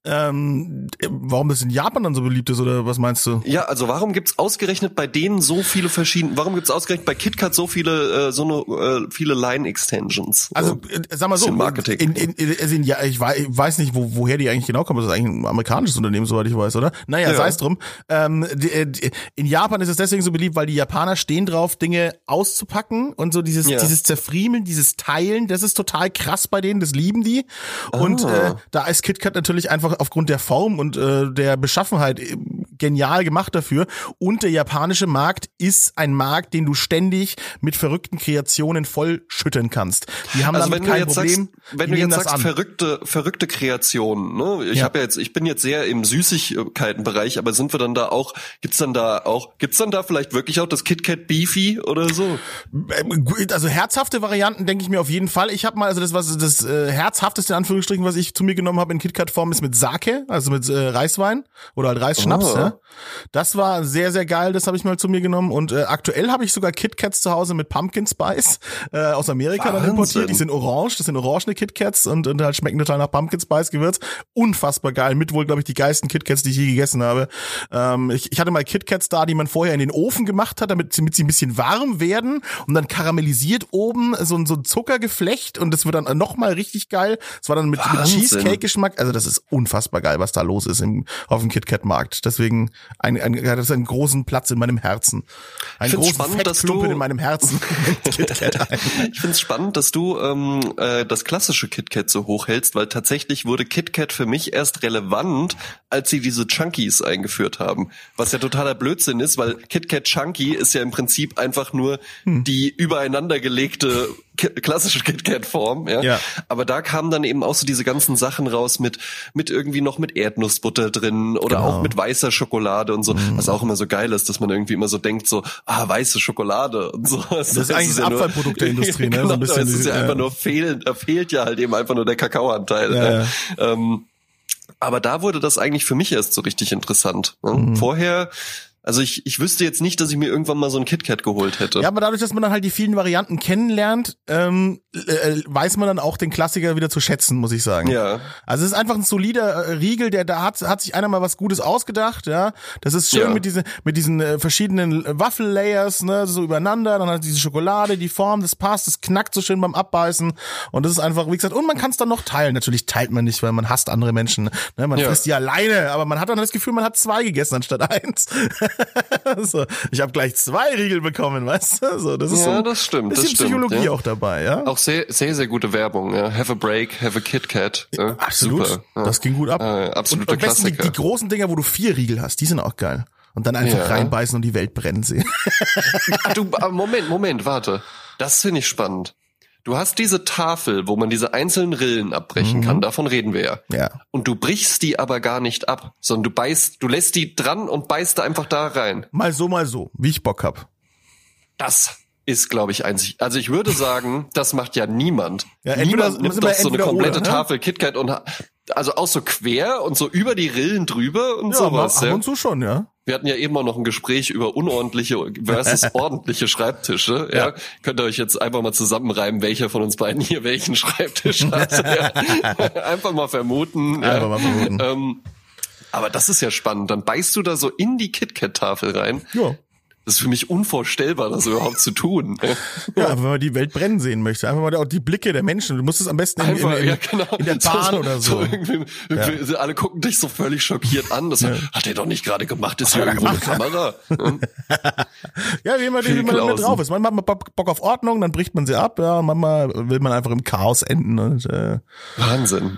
Ähm, warum das in Japan dann so beliebt ist oder was meinst du? Ja, also warum gibt's ausgerechnet bei denen so viele verschiedene, warum gibt's ausgerechnet bei KitKat so viele äh, so eine, äh, viele Line Extensions? Also äh, sag mal so, Marketing. In, in, in, in, ja, ich weiß nicht, wo, woher die eigentlich genau kommen. Das ist eigentlich ein amerikanisches Unternehmen, soweit ich weiß, oder? Naja, ja. sei es drum. Ähm, die, äh, die, in Japan ist es deswegen so beliebt, weil die Japaner stehen drauf, Dinge auszupacken und so dieses ja. dieses Zerfriemeln, dieses Teilen, das ist total krass bei denen, das lieben die. Und ah. äh, da ist KitKat natürlich einfach aufgrund der Form und äh, der Beschaffenheit äh, genial gemacht dafür. Und der japanische Markt ist ein Markt, den du ständig mit verrückten Kreationen vollschütten kannst. Die haben also damit kein Problem. Sagst, wenn du jetzt sagst, verrückte, verrückte Kreationen, ne? Ich ja. habe ja jetzt, ich bin jetzt sehr im Süßigkeitenbereich, aber sind wir dann da auch, gibt's dann da auch, gibt's dann da vielleicht wirklich auch das KitKat Beefy oder so? Ähm, also herzhafte Varianten denke ich mir auf jeden Fall. Ich habe mal, also das was das äh, herzhafteste in Anführungsstrichen, was ich zu mir genommen habe in KitKat Form ist mit Sake, also mit äh, Reiswein oder halt Reisschnaps. Oh. Ja? Das war sehr sehr geil. Das habe ich mal zu mir genommen und äh, aktuell habe ich sogar KitKats zu Hause mit Pumpkin Spice äh, aus Amerika Wahnsinn. dann importiert. Die sind orange, das sind orangene KitKats und, und halt schmecken total nach Pumpkin Spice Gewürz. Unfassbar geil. Mit wohl glaube ich die geilsten KitKats, die ich je gegessen habe. Ähm, ich, ich hatte mal KitKats da, die man vorher in den Ofen gemacht hat, damit, damit sie ein bisschen warm werden und dann karamellisiert oben so, so ein Zuckergeflecht und das wird dann noch mal richtig geil. Es war dann mit, mit Cheesecake-Geschmack. Also das ist unfassbar geil, was da los ist im, auf dem KitKat-Markt. Deswegen ein, ein, das ist einen großen Platz in meinem Herzen. Ein großen spannend, in meinem Herzen. ich finde es spannend, dass du ähm, äh, das klassische KitKat so hochhältst, weil tatsächlich wurde KitKat für mich erst relevant, als sie diese Chunkies eingeführt haben. Was ja totaler Blödsinn ist, weil KitKat Chunky ist ja im Prinzip einfach nur hm. die übereinander gelegte klassische KitKat-Form, ja? ja. Aber da kamen dann eben auch so diese ganzen Sachen raus mit mit irgendwie noch mit Erdnussbutter drin oder genau. auch mit weißer Schokolade und so, mm. was auch immer so geil ist, dass man irgendwie immer so denkt so, ah weiße Schokolade und so. Das, das ist eigentlich das ja Abfallprodukt der Industrie, ne? genau, so ein bisschen. Das ist ja, ja einfach nur fehlt, da fehlt ja halt eben einfach nur der Kakaoanteil. Ne? ähm, aber da wurde das eigentlich für mich erst so richtig interessant. Ne? Mhm. Vorher also ich, ich wüsste jetzt nicht, dass ich mir irgendwann mal so ein KitKat geholt hätte. Ja, aber dadurch, dass man dann halt die vielen Varianten kennenlernt, ähm, äh, weiß man dann auch den Klassiker wieder zu schätzen, muss ich sagen. Ja. Also es ist einfach ein solider äh, Riegel, der da hat, hat sich einer mal was Gutes ausgedacht, ja. Das ist schön ja. mit diesen, mit diesen äh, verschiedenen Waffellayers, ne, so übereinander, dann hat diese Schokolade, die Form, das passt, das knackt so schön beim Abbeißen und das ist einfach, wie gesagt, und man kann es dann noch teilen. Natürlich teilt man nicht, weil man hasst andere Menschen, ne? Man ja. frisst die alleine, aber man hat dann das Gefühl, man hat zwei gegessen anstatt eins. so, ich habe gleich zwei Riegel bekommen, weißt du? So, das ist ja, so das stimmt. bisschen Das stimmt, Psychologie ja. auch dabei, ja? Auch sehr, sehr, sehr gute Werbung. Ja. Have a break, have a Kit Kat. Ja. Absolut. Super. Ja. Das ging gut ab. Äh, absolute und am besten die, Klassiker. die großen Dinger, wo du vier Riegel hast, die sind auch geil. Und dann einfach Ja. reinbeißen und die Welt brennen sehen. Du, ah, Moment, Moment, warte. Das finde ich spannend. Du hast diese Tafel, wo man diese einzelnen Rillen abbrechen kann. Davon reden wir ja. ja. Und du brichst die aber gar nicht ab, sondern du beißt, du lässt die dran und beißt da einfach da rein. Mal so, mal so, wie ich Bock hab. Das ist, glaube ich, einzig. Also ich würde sagen, das macht ja niemand. Ja, entweder- niemand nimmt doch so eine komplette oder, ne? Tafel KitKat und also auch so quer und so über die Rillen drüber und Ja, sowas. ab Ja. und zu schon, ja. Wir hatten ja eben auch noch ein Gespräch über unordentliche versus ordentliche Schreibtische. Ja. Ja. Könnt ihr euch jetzt einfach mal zusammenreimen, welcher von uns beiden hier welchen Schreibtisch hat. ja. Einfach mal vermuten. ja. Einfach mal vermuten. Ähm, aber das ist ja spannend. Dann beißt du da so in die KitKat-Tafel rein. Ja. Das ist für mich unvorstellbar, das überhaupt zu tun. Ja, wenn man die Welt brennen sehen möchte. Einfach mal auch die Blicke der Menschen. Du musst es am besten in, Einfach, in, in, ja, genau. in der Bahn oder so. irgendwie, irgendwie, Alle gucken dich so völlig schockiert an. Das hat er doch nicht gerade gemacht. Ist hier er irgendwo eine? Kamera. Ja, wie immer, wie man drauf ist. Manchmal hat man Bock auf Ordnung, dann bricht man sie ab. Ja, manchmal will man einfach im Chaos enden. Und, äh, Wahnsinn.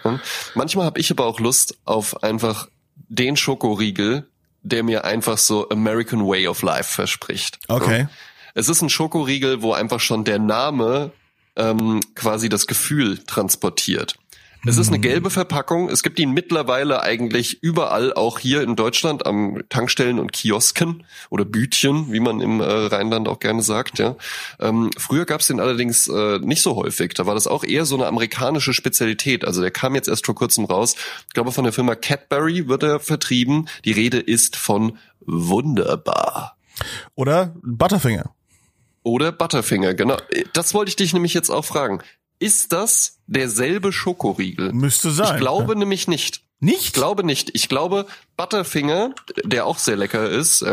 Manchmal habe ich aber auch Lust auf einfach den Schokoriegel, der mir einfach so American Way of Life verspricht. Okay. Es ist ein Schokoriegel, wo einfach schon der Name ähm, quasi das Gefühl transportiert. Es ist eine gelbe Verpackung. Es gibt ihn mittlerweile eigentlich überall, auch hier in Deutschland, am Tankstellen und Kiosken oder Bütchen, wie man im äh, Rheinland auch gerne sagt. Ja. Ähm, früher gab es den allerdings äh, nicht so häufig. Da war das auch eher so eine amerikanische Spezialität. Also der kam jetzt erst vor kurzem raus. Ich glaube, von der Firma Cadbury wird er vertrieben. Die Rede ist von Wunderbar. oder Butterfinger. Oder Butterfinger, genau. Das wollte ich dich nämlich jetzt auch fragen. Ist das derselbe Schokoriegel? Müsste sein. Ich glaube ja. nämlich nicht. nicht. Ich glaube nicht. Ich glaube, Butterfinger, der auch sehr lecker ist,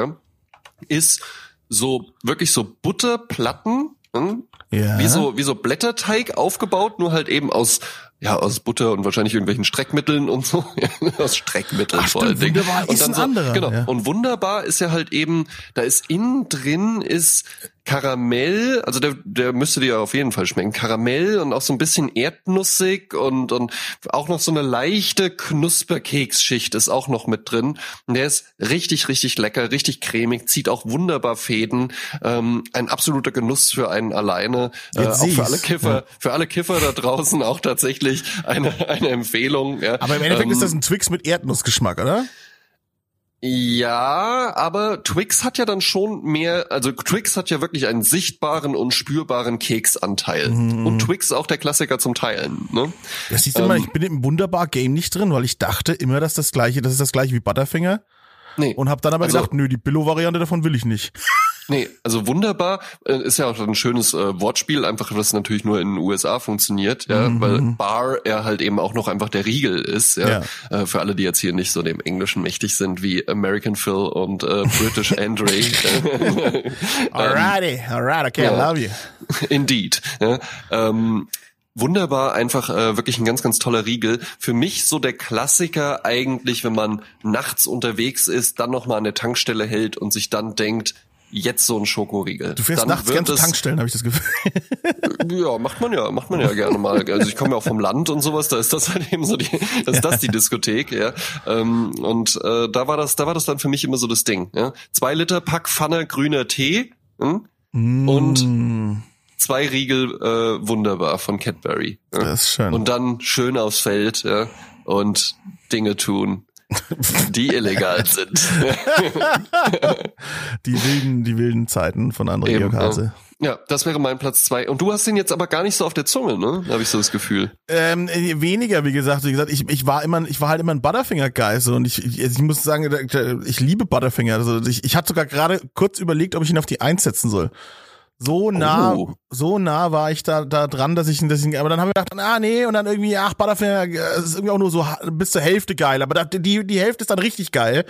ist so wirklich so Butterplatten, hm? ja. wie so wie so Blätterteig aufgebaut, nur halt eben aus ja aus Butter und wahrscheinlich irgendwelchen Streckmitteln und so aus Streckmitteln Ach, vor allen Dingen. wunderbar und ist dann ein so, anderer, genau. ja. Und wunderbar ist ja halt eben, da ist innen drin ist Karamell, also der, der müsste dir auf jeden Fall schmecken. Karamell und auch so ein bisschen erdnussig und, und auch noch so eine leichte Knusperkeksschicht ist auch noch mit drin. Und der ist richtig, richtig lecker, richtig cremig, zieht auch wunderbar Fäden. Ähm, ein absoluter Genuss für einen alleine. Äh, auch für alle Kiffer, für alle Kiffer da draußen auch tatsächlich eine, eine Empfehlung. Ja. Aber im Endeffekt Ähm, ist das ein Twix mit Erdnussgeschmack, oder? Ja, aber Twix hat ja dann schon mehr, also Twix hat ja wirklich einen sichtbaren und spürbaren Keksanteil. Mhm. Und Twix auch der Klassiker zum Teilen. Ne? Das siehst du mal, Ähm, ich bin im wunderbar Game nicht drin, weil ich dachte immer, dass das gleiche, das ist das gleiche wie Butterfinger Nee, und habe dann aber Also- gedacht, nö, die Billo-Variante davon will ich nicht. Nee, also wunderbar äh, ist ja auch ein schönes äh, Wortspiel, einfach was natürlich nur in den USA funktioniert, ja, Mhm. weil Bar er halt eben auch noch einfach der Riegel ist, ja. Äh, für alle, die jetzt hier nicht so dem Englischen mächtig sind wie American Phil und äh, British Andre. Alrighty, alright, okay, I ja. love you. Indeed. Ja, ähm, wunderbar, einfach äh, wirklich ein ganz, ganz toller Riegel. Für mich so der Klassiker eigentlich, wenn man nachts unterwegs ist, dann nochmal an der Tankstelle hält und sich dann denkt, jetzt so ein Schokoriegel. Du fährst dann nachts wird gern zu Tankstellen, habe ich das Gefühl. Ja, macht man ja, macht man ja gerne mal. Also ich komme ja auch vom Land und sowas, da ist das halt eben so die, das ist das die Diskothek, ja. Ähm, und äh, da war das, da war das dann für mich immer so das Ding. Ja? Zwei Liter Pack Pfanne grüner Tee. Hm? Und- Mm, zwei Riegel äh, wunderbar von Cadbury. Ja. das ist schön. Und dann schön aufs Feld ja, und Dinge tun, die illegal sind. die wilden, die wilden Zeiten von André Eben, Georg ja, das wäre mein Platz zwei. Und du hast den jetzt aber gar nicht so auf der Zunge, ne? Habe ich so das Gefühl. Ähm, äh, weniger, wie gesagt. Wie gesagt, ich, ich war immer, ich war halt immer ein Butterfinger-Guy so, und ich, ich, ich muss sagen, ich liebe Butterfinger. Also ich, ich hatte sogar gerade kurz überlegt, ob ich ihn auf die Eins setzen soll. So nah, Oh. So nah war ich da, da dran, dass ich, dass ich, aber dann haben wir gedacht, ah nee, und dann irgendwie, ach, Butterfinger, äh, ist irgendwie auch nur so bis zur Hälfte geil, aber die, die Hälfte ist dann richtig geil.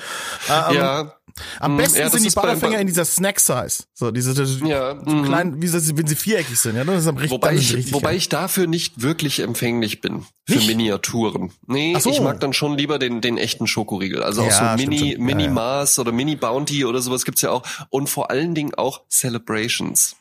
Ähm, ja. Am hm, besten ja, sind die Butterfinger in dieser Snack-Size. So, diese, diese ja, so mhm. kleinen, wie sie, wenn sie viereckig sind, ja, das ist am richtig, Wobei ich, wobei geil. ich dafür nicht wirklich empfänglich bin. Für nicht? Miniaturen. Nee, so. ich mag dann schon lieber den, den echten Schokoriegel. Also ja, auch so Mini, Mini Mars oder Mini Bounty oder sowas gibt's ja auch. Und vor allen Dingen auch Celebrations.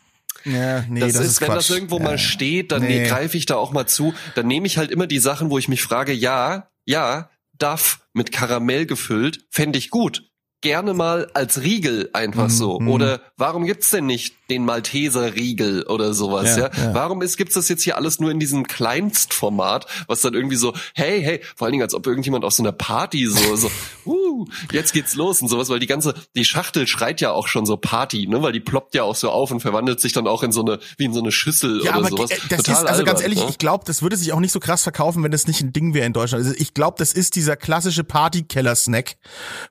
Ja, nee, das, das ist, ist wenn das irgendwo ja. mal steht, dann nee. greife ich da auch mal zu. Dann nehme ich halt immer die Sachen, wo ich mich frage, ja, ja, Duff mit Karamell gefüllt, fände ich gut gerne mal als Riegel einfach so. Mhm. Oder warum gibt's denn nicht den Malteser Riegel oder sowas, ja? ja? ja. Warum ist, gibt's das jetzt hier alles nur in diesem Kleinstformat, was dann irgendwie so, hey, hey, vor allen Dingen als ob irgendjemand auf so einer Party so, so, uh, jetzt geht's los und sowas, weil die ganze, die Schachtel schreit ja auch schon so Party, ne, weil die ploppt ja auch so auf und verwandelt sich dann auch in so eine, wie in so eine Schüssel ja, oder aber sowas. Das Total ist, also albern, ganz ehrlich, ne? ich glaube, das würde sich auch nicht so krass verkaufen, wenn das nicht ein Ding wäre in Deutschland. Also ich glaube, das ist dieser klassische Partykeller-Snack.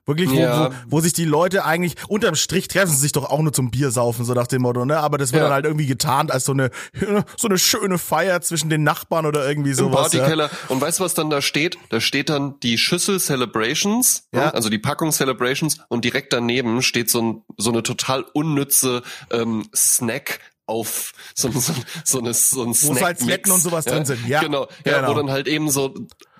Wirklich, wo, ja. wo, wo sich die Leute eigentlich, unterm Strich treffen sie sich doch auch nur zum Biersaufen, so nach dem Motto, ne? Aber das wird ja. dann halt irgendwie getarnt als so eine, so eine schöne Feier zwischen den Nachbarn oder irgendwie sowas. Im Partykeller. Ja. Und weißt du, was dann da steht? Da steht dann die Schüssel Celebrations, ne? ja. also die Packung Celebrations und direkt daneben steht so, ein, so eine total unnütze ähm, Snack auf so, so, so, eine, so ein Snack. Wo halt Sletten und sowas ja, drin sind, ja. Genau, ja, genau. wo dann halt eben so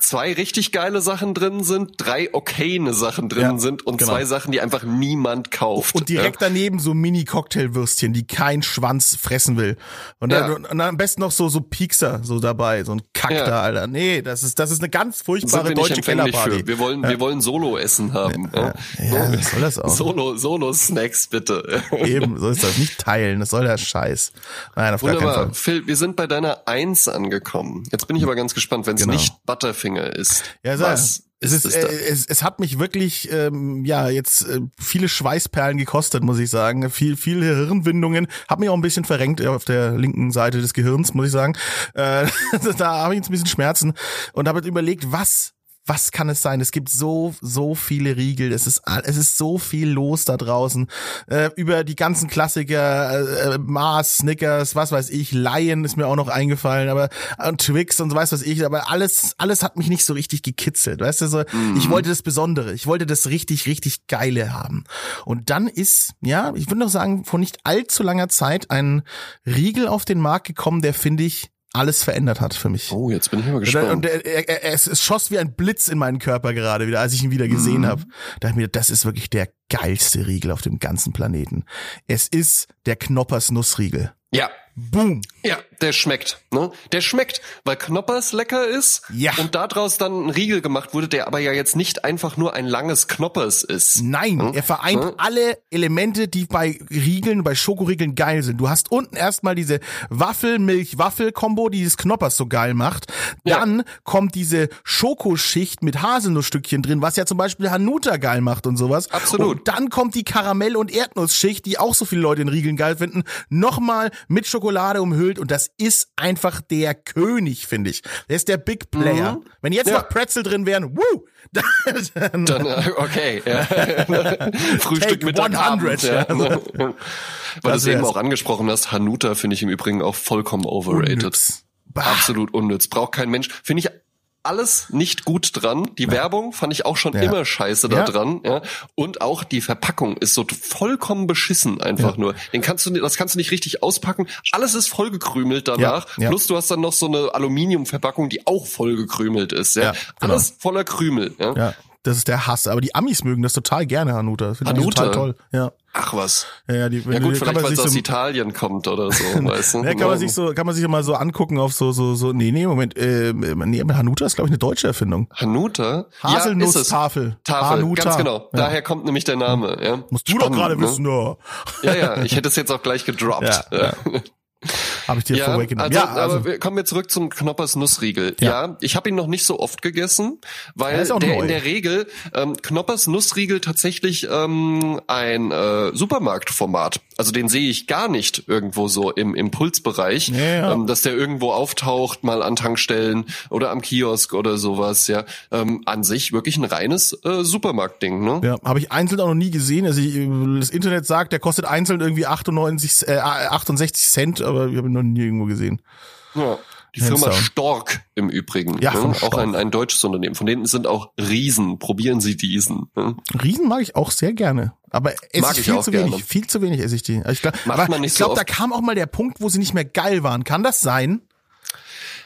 zwei richtig geile Sachen drin sind, drei okayne Sachen drin ja, sind und genau. zwei Sachen, die einfach niemand kauft. Und direkt ja. daneben so Mini-Cocktailwürstchen, die kein Schwanz fressen will. Und, dann, ja. und am besten noch so so Piekser so dabei, so ein Kack da, Alter. Nee, das ist das ist eine ganz furchtbare deutsche Kellerparty. Für. Wir wollen wir wollen Solo-Essen haben. Ja, ja. soll das auch. Solo Solo Snacks bitte. Eben, so ist das. Nicht teilen, das soll der Scheiß. Nein, auf Wunderbar. gar keinen Fall. Phil, wir sind bei deiner Eins angekommen. Jetzt bin ich aber ganz gespannt, wenn es genau. nicht Butterfinger Finger ist. Ja, was es ist, ist äh, es, es hat mich wirklich ähm, ja jetzt äh, viele Schweißperlen gekostet, muss ich sagen. Viel viele Hirnwindungen, hat mich auch ein bisschen verrenkt auf der linken Seite des Gehirns, muss ich sagen. Äh, da habe ich jetzt ein bisschen Schmerzen und habe überlegt, was was kann es sein? Es gibt so, so viele Riegel. Es ist, es ist so viel los da draußen. Äh, über die ganzen Klassiker, äh, äh Mars, Snickers, was weiß ich, Lion ist mir auch noch eingefallen, aber und Twix und so weiß was ich, aber alles, alles hat mich nicht so richtig gekitzelt. Weißt du, so, mhm. ich wollte das Besondere. Ich wollte das richtig, richtig Geile haben. Und dann ist, ja, ich würde noch sagen, vor nicht allzu langer Zeit ein Riegel auf den Markt gekommen, der finde ich alles verändert hat für mich. Oh, jetzt bin ich mal gespannt. Und er, er, er, es, schoss wie ein Blitz in meinen Körper gerade wieder, als ich ihn wieder gesehen mhm. habe. Da ich mir, das ist wirklich der geilste Riegel auf dem ganzen Planeten. Es ist der Knoppers Nussriegel. Ja, Boom. Ja, der schmeckt. Ne? Der schmeckt, weil Knoppers lecker ist ja. und daraus dann ein Riegel gemacht wurde, der aber ja jetzt nicht einfach nur ein langes Knoppers ist. Nein, hm? er vereint hm? alle Elemente, die bei Riegeln, bei Schokoriegeln geil sind. Du hast unten erstmal diese Waffel-Milch-Waffel-Kombo, die das Knoppers so geil macht. Dann ja. kommt diese Schokoschicht mit Haselnussstückchen drin, was ja zum Beispiel Hanuta geil macht und sowas. Absolut. Und dann kommt die Karamell- und Erdnussschicht, die auch so viele Leute in Riegeln geil finden, nochmal mit Schokolade Schokolade umhüllt und das ist einfach der König, finde ich. Der ist der Big Player. Mhm. Wenn jetzt ja. noch Pretzel drin wären, woo, dann, dann äh, okay. Ja. Frühstück, Mittag, 100, Abend, ja. Weil du es eben auch angesprochen hast, Hanuta finde ich im Übrigen auch vollkommen overrated. Unnütz. Absolut unnütz. Braucht kein Mensch. Finde ich alles nicht gut dran. Die ja. Werbung fand ich auch schon ja. immer scheiße da ja. dran. Ja. Und auch die Verpackung ist so vollkommen beschissen einfach nur. Den kannst du, das kannst du nicht richtig auspacken. Alles ist vollgekrümelt danach. Plus du hast dann noch so eine Aluminiumverpackung, die auch vollgekrümelt ist. Ja. Genau. Alles voller Krümel. Ja. Das ist der Hass. Aber die Amis mögen das total gerne, Hanuta. Finde Hanuta? total toll. Ja. Ach was. Ja, ja, die, ja gut, vielleicht weil es aus so, Italien kommt oder so, weißt du? Ja, kann man sich so, kann man sich mal so angucken auf so, so, so, nee, nee, Moment, äh, nee, Hanuta ist glaube ich eine deutsche Erfindung. Hanuta? Haselnusstafel. Ja, Tafel, Hanuta. ganz genau. Ja. Daher kommt nämlich der Name, ja. Musst du Spannend, doch gerade ne? wissen, ja. Ja, ja, ich hätte es jetzt auch gleich gedroppt. Ja, ja. Habe ich dir ja, vorweggenommen. Also, ja, also aber kommen wir zurück zum Knoppers Nussriegel. Ja, ja ich habe ihn noch nicht so oft gegessen, weil der neu. in der Regel ähm, Knoppers Nussriegel tatsächlich ähm, ein äh, Supermarktformat Also den sehe ich gar nicht irgendwo so im Impulsbereich, Ja, ja. Ähm, dass der irgendwo auftaucht, mal an Tankstellen oder am Kiosk oder sowas. Ja, ähm, an sich wirklich ein reines äh, Supermarktding. Ne? Ja, habe ich einzeln auch noch nie gesehen. Also ich, das Internet sagt, der kostet einzeln irgendwie 98, äh, 68 Cent, aber ich habe ihn noch nie irgendwo gesehen. Ja. Die Hands Firma down. Stork im Übrigen. Ja, ne? Auch ein, ein deutsches Unternehmen. Von denen sind auch Riesen. Probieren Sie diesen. Ne? Riesen mag ich auch sehr gerne. Aber esse Mag ich viel auch zu gerne. wenig. Viel zu wenig esse ich die. Also Ich glaub, Macht aber man nicht ich glaube, so da kam auch mal der Punkt, wo sie nicht mehr geil waren. Kann das sein?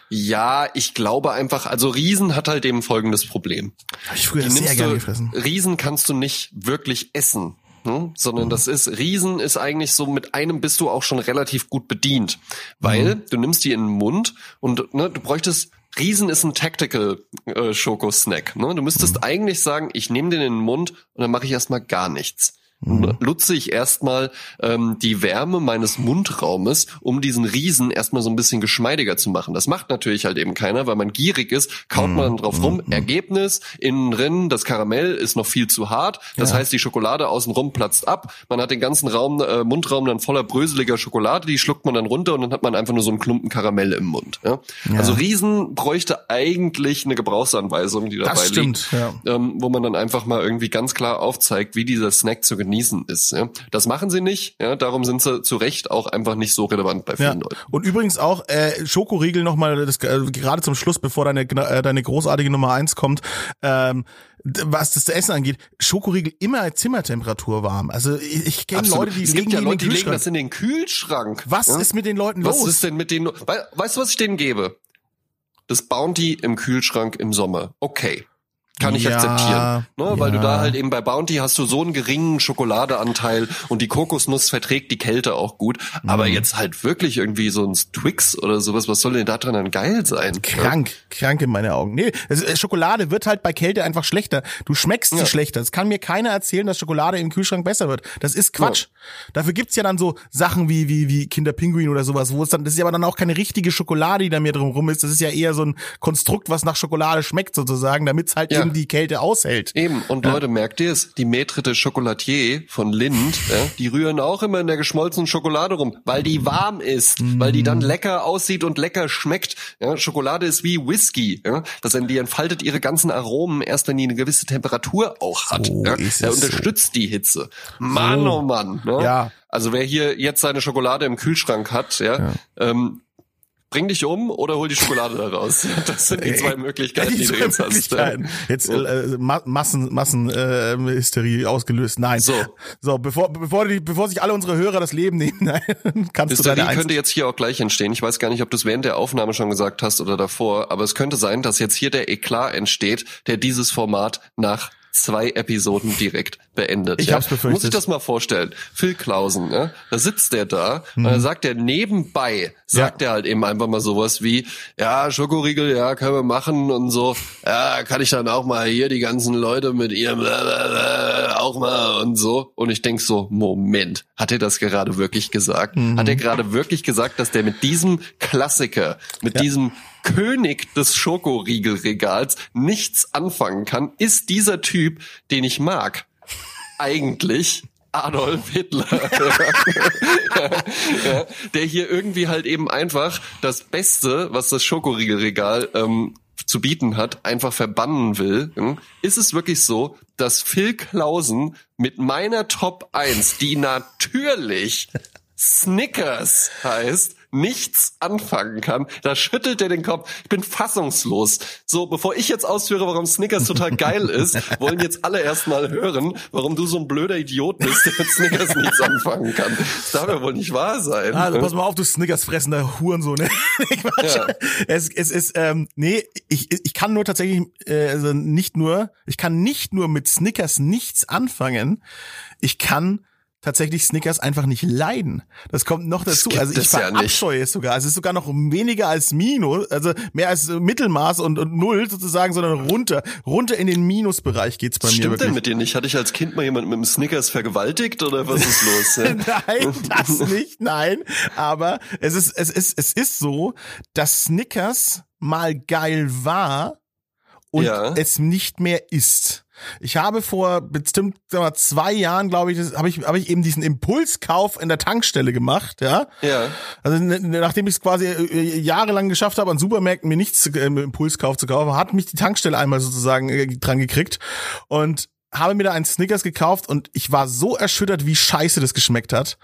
Ja, ich glaube einfach, also Riesen hat halt eben folgendes Problem. Hab ich früher sehr gerne gefressen. Riesen kannst du nicht wirklich essen. Ne? Sondern das ist, Riesen ist eigentlich so, mit einem bist du auch schon relativ gut bedient. Weil Mhm. du nimmst die in den Mund und ne, du bräuchtest, Riesen ist ein Tactical äh, Schoko-Snack. Ne? Du müsstest Mhm. eigentlich sagen, ich nehme den in den Mund und dann mache ich erstmal gar nichts. Mhm. Nutze ich erstmal ähm, die Wärme meines Mundraumes, um diesen Riesen erstmal so ein bisschen geschmeidiger zu machen. Das macht natürlich halt eben keiner, weil man gierig ist, kaut Mhm. man drauf rum. Ergebnis, innen drin, das Karamell ist noch viel zu hart. Das Ja. heißt, die Schokolade außenrum platzt ab. Man hat den ganzen Raum, äh, Mundraum dann voller bröseliger Schokolade, die schluckt man dann runter und dann hat man einfach nur so einen Klumpen Karamell im Mund. Ja? Ja. Also Riesen bräuchte eigentlich eine Gebrauchsanweisung, die dabei Das stimmt, liegt, ähm, wo man dann einfach mal irgendwie ganz klar aufzeigt, wie dieser Snack zu genießen ist. Ja? Das machen sie nicht, ja? darum sind sie zu Recht auch einfach nicht so relevant bei Ja. vielen Leuten. Und übrigens auch äh, Schokoriegel nochmal, das, äh, gerade zum Schluss, bevor deine, äh, deine großartige Nummer eins kommt, ähm, was das Essen angeht, Schokoriegel immer Zimmertemperatur warm. Also ich, ich kenne. Leute, die es legen gibt ja Leute, den die legen das in den Kühlschrank. Was ja? ist mit den Leuten Was los? ist denn mit denen? Wei- Weißt du, was ich denen gebe? Das Bounty im Kühlschrank im Sommer. Okay. Kann ich Ja, akzeptieren. Ne, Weil du ja. da halt eben bei Bounty hast du so einen geringen Schokoladeanteil und die Kokosnuss verträgt die Kälte auch gut. Aber Mhm. jetzt halt wirklich irgendwie so ein Twix oder sowas, was soll denn da dran dann geil sein? Krank, krank in meine Augen. Nee, äh, Schokolade wird halt bei Kälte einfach schlechter. Du schmeckst sie Ja. schlechter. Es kann mir keiner erzählen, dass Schokolade im Kühlschrank besser wird. Das ist Quatsch. Dafür gibt's ja dann so Sachen wie wie wie Kinderpinguin oder sowas, wo es dann das ist ja aber dann auch keine richtige Schokolade, die da mir drum rum ist. Das ist ja eher so ein Konstrukt, was nach Schokolade schmeckt sozusagen, damit's halt Ja. eben die Kälte aushält. Eben, und Leute, merkt ihr es? Die Maitre de Chocolatier von Lind, ja, die rühren auch immer in der geschmolzenen Schokolade rum, weil die warm ist, weil die Mhm. dann lecker aussieht und lecker schmeckt. Ja, Schokolade ist wie Whisky. Ja, das, die entfaltet ihre ganzen Aromen erst, wenn die eine gewisse Temperatur auch hat. So ja, er es so. unterstützt die Hitze. Mann, So. oh Mann. Ne? Ja. Also wer hier jetzt seine Schokolade im Kühlschrank hat, ja, Ähm, bring dich um oder hol die Schokolade da raus. Das sind die zwei Möglichkeiten, die, Die du zwei jetzt hast. Möglichkeiten. Jetzt äh, Ma Massen Massen äh, Hysterie ausgelöst. Nein. So. So, bevor bevor die bevor sich alle unsere Hörer das Leben nehmen, nein, kannst du Hysterie deine Eins könnte jetzt hier auch gleich entstehen. Ich weiß gar nicht, ob du es während der Aufnahme schon gesagt hast oder davor, aber es könnte sein, dass jetzt hier der Eklat entsteht, der dieses Format nach zwei Episoden direkt beendet. Ich ja? hab's befürchtet. Muss ich das mal vorstellen. Phil Klausen, ja? da sitzt der da und Mhm. dann sagt er nebenbei, sagt er halt eben einfach mal sowas wie, ja, Schokoriegel, ja, können wir machen und so, ja, kann ich dann auch mal hier die ganzen Leute mit ihrem auch mal und so. Und ich denk so, Moment, hat er das gerade wirklich gesagt? Mhm. Hat er gerade wirklich gesagt, dass der mit diesem Klassiker, mit Ja. diesem König des Schokoriegelregals nichts anfangen kann? Ist dieser Typ, den ich mag, eigentlich Adolf Hitler, der hier irgendwie halt eben einfach das Beste, was das Schokoriegelregal ähm, zu bieten hat, einfach verbannen will, hm, ist es wirklich so, dass Phil Klausen mit meiner Top 1, die natürlich Snickers heißt, nichts anfangen kann. Da schüttelt er den Kopf. Ich bin fassungslos. So, bevor ich jetzt ausführe, warum Snickers total geil ist, wollen jetzt alle erstmal hören, warum du so ein blöder Idiot bist, der mit Snickers nichts anfangen kann. Das darf ja wohl nicht wahr sein. Also pass mal auf, du Snickers fressender Hurensohn. Ne? Ja. Es, es ist, ähm, nee, ich, ich kann nur tatsächlich, äh, also nicht nur, ich kann nicht nur mit Snickers nichts anfangen, ich kann tatsächlich Snickers einfach nicht leiden. Das kommt noch dazu. Also ich es ja verabscheue es sogar. Also es ist sogar noch weniger als Minus, also mehr als Mittelmaß und, und Null sozusagen, sondern runter. Runter in den Minusbereich geht's bei Was mir stimmt wirklich. denn mit dir nicht? Hatte ich als Kind mal jemand mit dem Snickers vergewaltigt oder was ist los? Ja? Nein, das nicht, nein. Aber es ist, es ist, es ist so, dass Snickers mal geil war und Ja. es nicht mehr ist. Ich habe vor bestimmt mal, zwei Jahren, glaube ich, habe ich, habe ich eben diesen Impulskauf in der Tankstelle gemacht, ja. Ja. Also nachdem ich es quasi äh, jahrelang geschafft habe, an Supermärkten mir nichts äh, im Impulskauf zu kaufen, hat mich die Tankstelle einmal sozusagen äh, dran gekriegt. Und habe mir da einen Snickers gekauft und ich war so erschüttert, wie scheiße das geschmeckt hat.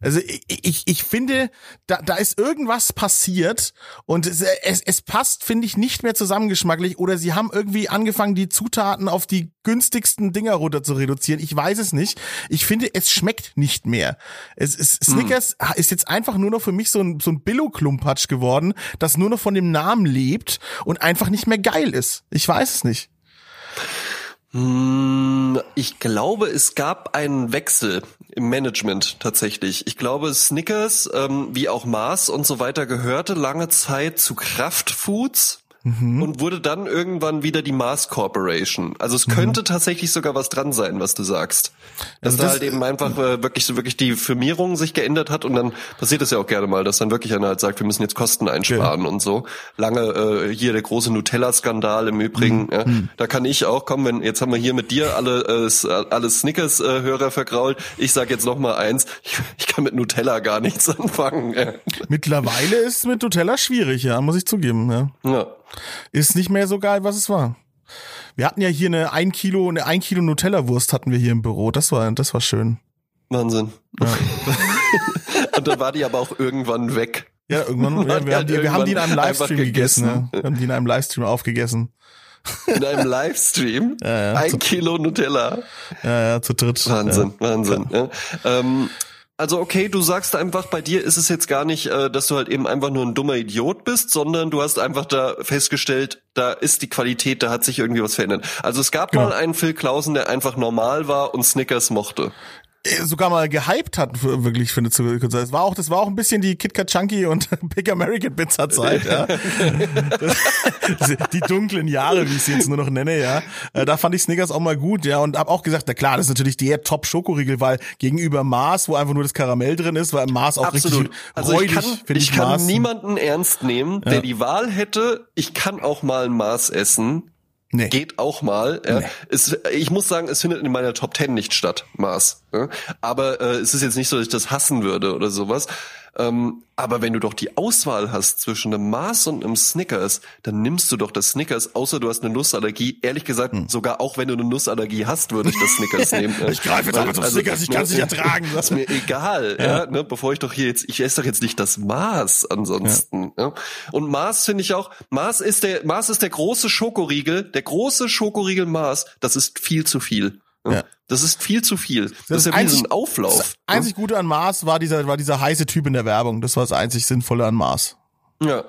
Also ich, ich, ich finde, da, da ist irgendwas passiert und es, es, es passt, finde ich, nicht mehr zusammengeschmacklich oder sie haben irgendwie angefangen, die Zutaten auf die günstigsten Dinger runter zu reduzieren. Ich weiß es nicht. Ich finde, es schmeckt nicht mehr. Es, es, Snickers mm. ist jetzt einfach nur noch für mich so ein, so ein Billo-Klumpatsch geworden, das nur noch von dem Namen lebt und einfach nicht mehr geil ist. Ich weiß es nicht. Hm, ich glaube, es gab einen Wechsel im Management tatsächlich. Ich glaube, Snickers, ähm, wie auch Mars und so weiter, gehörte lange Zeit zu Kraftfoods mhm. und wurde dann irgendwann wieder die Mars Corporation. Also es könnte mhm. tatsächlich sogar was dran sein, was du sagst. Dass also da halt eben einfach äh, wirklich so wirklich die Firmierung sich geändert hat und dann passiert es ja auch gerne mal, dass dann wirklich einer halt sagt, wir müssen jetzt Kosten einsparen ja. und so. Lange äh, hier der große Nutella-Skandal im Übrigen. Mhm. Ja, mhm. da kann ich auch kommen, wenn jetzt haben wir hier mit dir alle äh, alle Snickers-Hörer äh, vergrault. Ich sag jetzt noch mal eins: ich, ich kann mit Nutella gar nichts anfangen. Mittlerweile ist mit Nutella schwierig, ja, muss ich zugeben. Ja. ja. Ist nicht mehr so geil, was es war. Wir hatten ja hier eine ein Kilo, eine ein Kilo Nutella-Wurst hatten wir hier im Büro. Das war, das war schön. Wahnsinn. Ja. Und dann war die aber auch irgendwann weg. Ja, irgendwann, ja, wir, haben die, wir haben die in einem Livestream gegessen. gegessen. Ja. Wir haben die in einem Livestream aufgegessen. In einem Livestream? Ja, ja, ein Kilo Nutella. Ja, ja, zu dritt. Wahnsinn, Wahnsinn. Ähm, also okay, du sagst einfach, bei dir ist es jetzt gar nicht, äh, dass du halt eben einfach nur ein dummer Idiot bist, sondern du hast einfach da festgestellt, da ist die Qualität, da hat sich irgendwie was verändert. Also es gab genau. mal einen Phil Klausen, der einfach normal war und Snickers mochte. Äh, sogar mal gehypt hat, wirklich finde zu Es war auch, das war auch ein bisschen die KitKat Chunky und Big American Pizza Zeit, ja. die dunklen Jahre, wie ich sie jetzt nur noch nenne, ja. Äh, da fand ich Snickers auch mal gut, ja, und hab auch gesagt, na klar, das ist natürlich der Top Schokoriegel, weil gegenüber Mars, wo einfach nur das Karamell drin ist, weil Mars auch Absolut. richtig also räudig, ich kann, ich, ich kann Mars. niemanden ernst nehmen, der ja. die Wahl hätte, ich kann auch mal ein Mars essen Nee. Geht auch mal. Ja. Nee. Es, ich muss sagen, es findet in meiner Top Ten nicht statt, Mars. Ja. Aber äh, es ist jetzt nicht so, dass ich das hassen würde oder sowas. Ähm, aber wenn du doch die Auswahl hast zwischen einem Mars und einem Snickers, dann nimmst du doch das Snickers, außer du hast eine Nussallergie. Ehrlich gesagt, hm. sogar auch wenn du eine Nussallergie hast, würde ich das Snickers nehmen. ich greife jetzt einfach zum also, Snickers, ich kann es nicht ertragen. Das ist mir egal, ja. ja ne, bevor ich doch hier jetzt, ich esse doch jetzt nicht das Mars ansonsten. Ja. ja. Und Mars finde ich auch, Mars ist der, Mars ist der große Schokoriegel, der große Schokoriegel Mars, das ist viel zu viel. Ja. Das ist viel zu viel. Das, das ist ja wie so ein Auflauf. Das einzig Gute an Mars war dieser, war dieser heiße Typ in der Werbung. Das war das einzig Sinnvolle an Mars. Ja.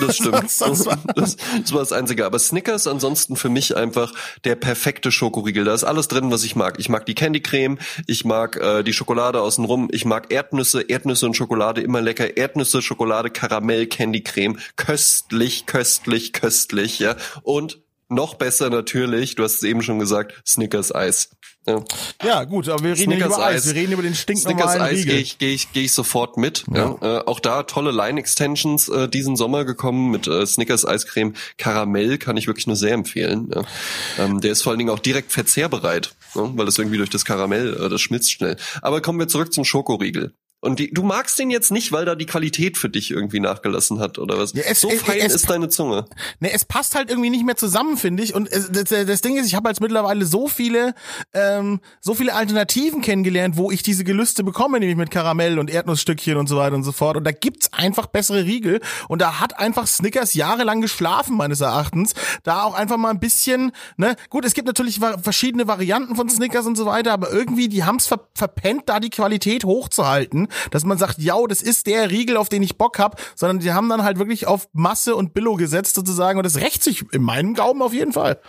Das stimmt. das, war das, das, war das Einzige. Aber Snickers ansonsten für mich einfach der perfekte Schokoriegel. Da ist alles drin, was ich mag. Ich mag die Candy Creme, ich mag äh, die Schokolade außenrum, ich mag Erdnüsse, Erdnüsse und Schokolade immer lecker. Erdnüsse, Schokolade, Karamell, Candy Creme. Köstlich, köstlich, köstlich, ja. Und noch besser natürlich, du hast es eben schon gesagt, Snickers Eis. Ja. ja, gut, aber wir reden Snickers nicht über Eis. Eis. Wir reden über den stinknormalen Snickers Eis gehe ich, geh ich, geh ich sofort mit. Ja. ja. Äh, auch da tolle Line-Extensions äh, diesen Sommer gekommen mit äh, Snickers Eiscreme Karamell, kann ich wirklich nur sehr empfehlen. Ja. Ähm, der ist vor allen Dingen auch direkt verzehrbereit, ja, weil das irgendwie durch das Karamell, äh, das schmilzt schnell. Aber kommen wir zurück zum Schokoriegel. Und die, du magst den jetzt nicht, weil da die Qualität für dich irgendwie nachgelassen hat oder was? Ja, es, so fein es, ist deine Zunge. Ne, es passt halt irgendwie nicht mehr zusammen, finde ich. Und das, das, Ding ist, ich habe jetzt mittlerweile so viele, ähm, so viele Alternativen kennengelernt, wo ich diese Gelüste bekomme, nämlich mit Karamell und Erdnussstückchen und so weiter und so fort. Und da gibt's einfach bessere Riegel. Und da hat einfach Snickers jahrelang geschlafen meines Erachtens. Da auch einfach mal ein bisschen, ne, gut, es gibt natürlich verschiedene Varianten von Snickers und so weiter, aber irgendwie die haben's ver verpennt, da die Qualität hochzuhalten dass man sagt, ja, das ist der Riegel, auf den ich Bock hab, sondern die haben dann halt wirklich auf Masse und Billo gesetzt sozusagen und das rächt sich in meinem Gaumen auf jeden Fall.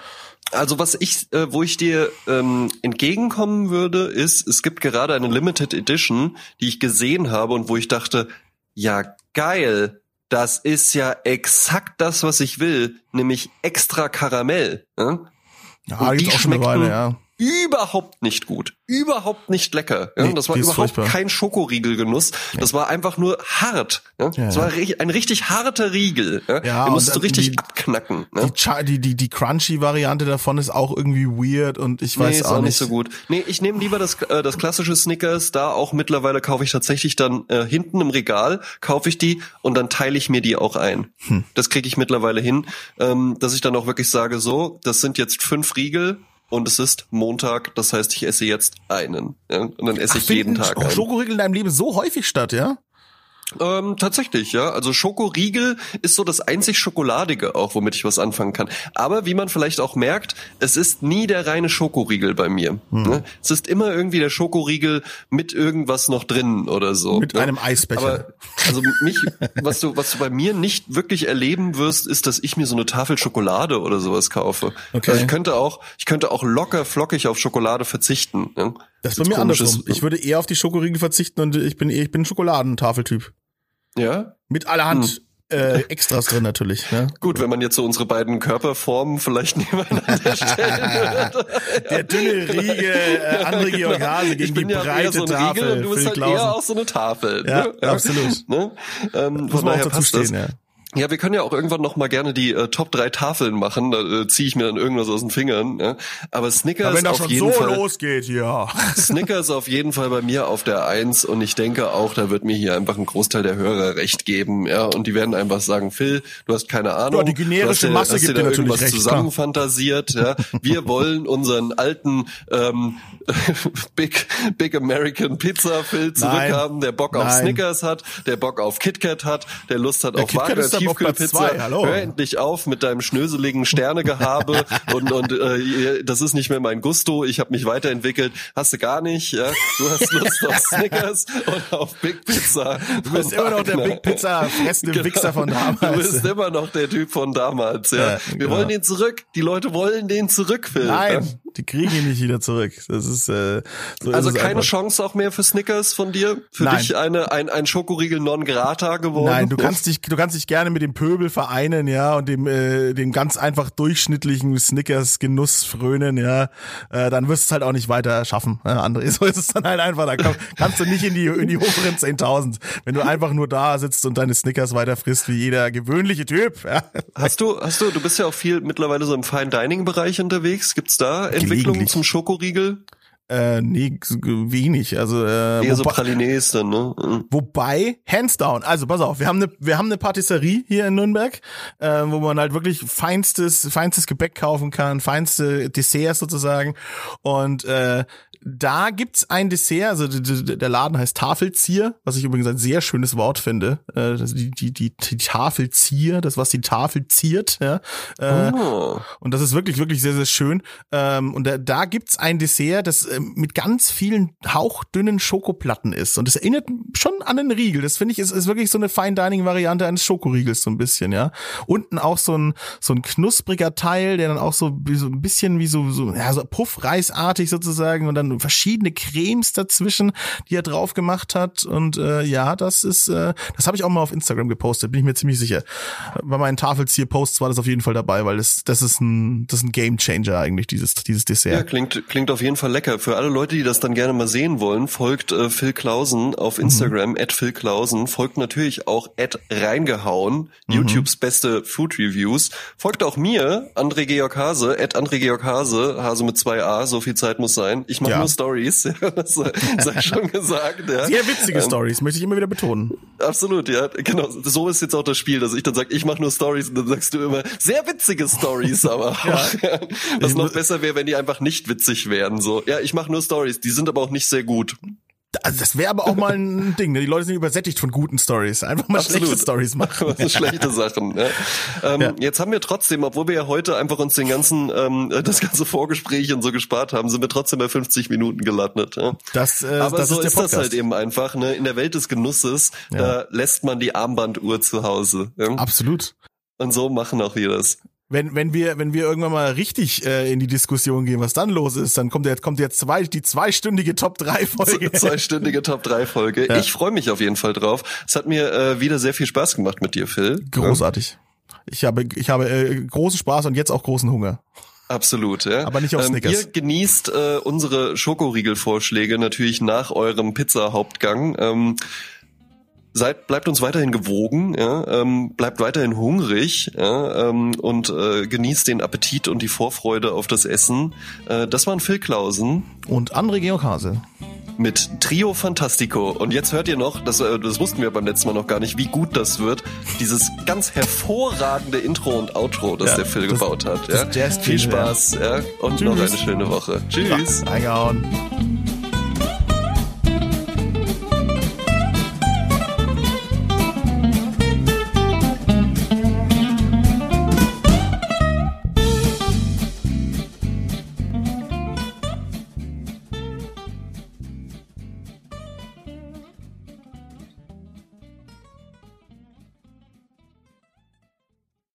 Also was ich, äh, wo ich dir ähm, entgegenkommen würde, ist, es gibt gerade eine Limited Edition, die ich gesehen habe und wo ich dachte, ja geil, das ist ja exakt das, was ich will, nämlich extra Karamell. Ja, ja die, schmeckten, Weile, ja überhaupt nicht gut, überhaupt nicht lecker. Ja? Nee, das war überhaupt furchtbar. kein Schokoriegelgenuss. Das war einfach nur hart. Ja? Das war ein richtig harter Riegel. Ja? Ja, Den musstest du richtig die- abknacken. Ne? Die, die, die, Crunchy-Variante davon ist auch irgendwie weird und ich weiß nee, ist auch, auch nicht nicht so gut. Nee, ich nehme lieber das, äh, das klassische Snickers. Da auch mittlerweile kaufe ich tatsächlich dann äh, hinten im Regal, kaufe ich die und dann teile ich mir die auch ein. Hm. Das kriege ich mittlerweile hin, ähm, dass ich dann auch wirklich sage, so, das sind jetzt fünf Riegel und es ist Montag, das heißt, ich esse jetzt einen. Ja? Und dann esse ich jeden Tag einen. Schokoriegel in deinem Leben so häufig statt, ja? Ähm, tatsächlich, ja. Also Schokoriegel ist so das einzig Schokoladige auch, womit ich was anfangen kann. Aber wie man vielleicht auch merkt, es ist nie der reine Schokoriegel bei mir. Hm. Ne? Es ist immer irgendwie der Schokoriegel mit irgendwas noch drin oder so. Mit ne? einem Eisbecher. Aber also mich, was du, was du bei mir nicht wirklich erleben wirst, ist, dass ich mir so eine Tafel Schokolade oder sowas kaufe. Okay. Also ich könnte auch, ich könnte auch locker flockig auf Schokolade verzichten. Ne? das ist bei mir andersrum. Ich würde eher auf die Schokoriegel verzichten und ich bin ich bin ein Schokoladentafeltyp. Ja. Mit allerhand Hm. äh, Extras drin natürlich. Ja. Gut, wenn man jetzt so unsere beiden Körperformen vielleicht nebeneinander stellen würde. Der dünne Riegel, äh, andere Georg Hase gegen ich bin die ja breite so Tafel. Und du bist halt Klausen. eher auch so eine Tafel. Ja, ne? absolut. Ne? Ähm, Muss von man auch daher dazu stehen, ja. Ja, wir können ja auch irgendwann noch mal gerne die äh, Top 3 Tafeln machen. Da äh, ziehe ich mir dann irgendwas aus den Fingern. Ja? Aber Snickers Aber wenn das auf schon jeden so Fall. losgeht, ja. Snickers auf jeden Fall bei mir auf der Eins und ich denke auch, da wird mir hier einfach ein Großteil der Hörer recht geben, ja, und die werden einfach sagen, Phil, du hast keine Ahnung. Ja, die generische du hast Masse gibt dir dir irgendwas recht, zusammenfantasiert, ja. Wir wollen unseren alten ähm, Big Big American Pizza Phil zurückhaben, der Bock auf Nein. Snickers hat, der Bock auf KitKat hat, der Lust hat Der auf Wagner Tiefkühlpizza. Hör endlich auf mit deinem schnöseligen Sternegehabe und und äh, das ist nicht mehr mein Gusto. Ich habe mich weiterentwickelt. Hast du gar nicht. Ja? Du hast Lust auf Snickers und auf Big Pizza. Du bist immer noch der Big Pizza fressende Wichser von damals. Genau. Du bist immer noch der Typ von damals. Ja, Ja, wir genau. wollen den zurück. Die Leute wollen den zurück, Phil. Nein, die kriegen ihn nicht wieder zurück. Das ist äh, so Also ist keine einfach. Chance auch mehr für Snickers von dir? Für Nein. dich eine ein ein Schokoriegel non grata geworden? Nein, du kannst dich, du kannst dich gerne mit dem Pöbel vereinen, ja, und dem, äh, dem ganz einfach durchschnittlichen Snickers Genuss frönen, ja. Äh, dann wirst du es halt auch nicht weiter schaffen, ja, André. So ist es dann halt einfach. Da komm, kannst du nicht in die, in die oberen 10.000, wenn du einfach nur da sitzt und deine Snickers weiter frisst wie jeder gewöhnliche Typ, ja. Hast du, hast du, du bist ja auch viel mittlerweile so im Fine Dining Bereich unterwegs. Gibt's da Entwicklungen zum Schokoriegel? Äh, nee, wenig. Also äh, Eher so wobei- Pralines dann, ne? Mhm. Wobei, hands down, also pass auf, wir haben eine, wir haben eine Patisserie hier in Nürnberg, äh, wo man halt wirklich feinstes, feinstes Gebäck kaufen kann, feinste Desserts sozusagen. Und äh, da gibt's ein Dessert, also der Laden heißt Tafelzier, was ich übrigens ein sehr schönes Wort finde. Äh, die, die, die, die Tafelzier, das was die Tafel ziert, ja. Äh, Oh. und das ist wirklich, wirklich sehr, sehr schön. Ähm, und da, da gibt's ein Dessert, das ähm, mit ganz vielen hauchdünnen Schokoplatten ist. Und das erinnert schon an einen Riegel. Das finde ich, ist, ist wirklich so eine Fine Dining Variante eines Schokoriegels so ein bisschen, ja. Unten auch so ein, so ein knuspriger Teil, der dann auch so, so ein bisschen wie so, so, ja, so Puffreisartig sozusagen und dann verschiedene Cremes dazwischen, die er drauf gemacht hat. Und äh, ja, das ist, äh, das habe ich auch mal auf Instagram gepostet, bin ich mir ziemlich sicher. Bei meinen Tafelzier-Posts war das auf jeden Fall dabei, weil das, das ist ein, das ist ein Game Changer eigentlich, dieses, dieses Ja, Dessert. klingt, klingt auf jeden Fall lecker. Für alle Leute, die das dann gerne mal sehen wollen, folgt äh, Phil Klausen auf Mhm. Instagram, at Phil Klausen, folgt natürlich auch at reingehauen, Mhm. YouTubes beste Food Reviews. Folgt auch mir, André Georg Hase, at André Georg Hase, Hase mit zwei A, so viel Zeit muss sein. Ich mache Ja. Nur Stories, das sei schon gesagt. Ja. Sehr witzige Ähm, Stories, möchte ich immer wieder betonen. Absolut, ja, genau. So ist jetzt auch das Spiel, dass ich dann sage, ich mache nur Stories und dann sagst du immer sehr witzige Stories, aber auch. Was noch besser wäre, wenn die einfach nicht witzig wären. So, ja, ich mache nur Stories, die sind aber auch nicht sehr gut. Also das wäre aber auch mal ein Ding, ne? Die Leute sind übersättigt von guten Stories. Einfach mal Absolut. schlechte Stories machen. Das sind schlechte Sachen. Ja. Ähm, Ja. Jetzt haben wir trotzdem, obwohl wir ja heute einfach uns den ganzen, ähm, das ganze Vorgespräch und so gespart haben, sind wir trotzdem bei 50 Minuten gelandet. Ja. Das, äh, Aber das so ist ist, das halt eben einfach. Ne? In der Welt des Genusses, da lässt man die Armbanduhr zu Hause. Ja? Absolut. Und so machen auch wir das. Wenn, wenn wir, wenn wir irgendwann mal richtig äh, in die Diskussion gehen, was dann los ist, dann kommt jetzt, kommt jetzt zwei, die zweistündige Top 3 Folge. Zweistündige Top 3 Folge. Ja. Ich freue mich auf jeden Fall drauf. Es hat mir äh, wieder sehr viel Spaß gemacht mit dir, Phil. Großartig. Ich habe, ich habe äh, großen Spaß und jetzt auch großen Hunger. Absolut, ja. Aber nicht auf ähm, Snickers. Ihr genießt äh, unsere Schokoriegelvorschläge natürlich nach eurem Pizza-Hauptgang. Ähm, seid, bleibt uns weiterhin gewogen, ja, ähm, bleibt weiterhin hungrig ja, ähm, und äh, genießt den Appetit und die Vorfreude auf das Essen. Äh, das waren Phil Klausen Und André Georg Hase. mit Trio Fantastico. Und jetzt hört ihr noch, das, äh, das wussten wir beim letzten Mal noch gar nicht, wie gut das wird, dieses ganz hervorragende Intro und Outro, das Ja, der Phil das- gebaut hat. Ja. Viel ja. Spaß ja. und Tschüss. noch eine schöne Woche. Tschüss. Reingehauen.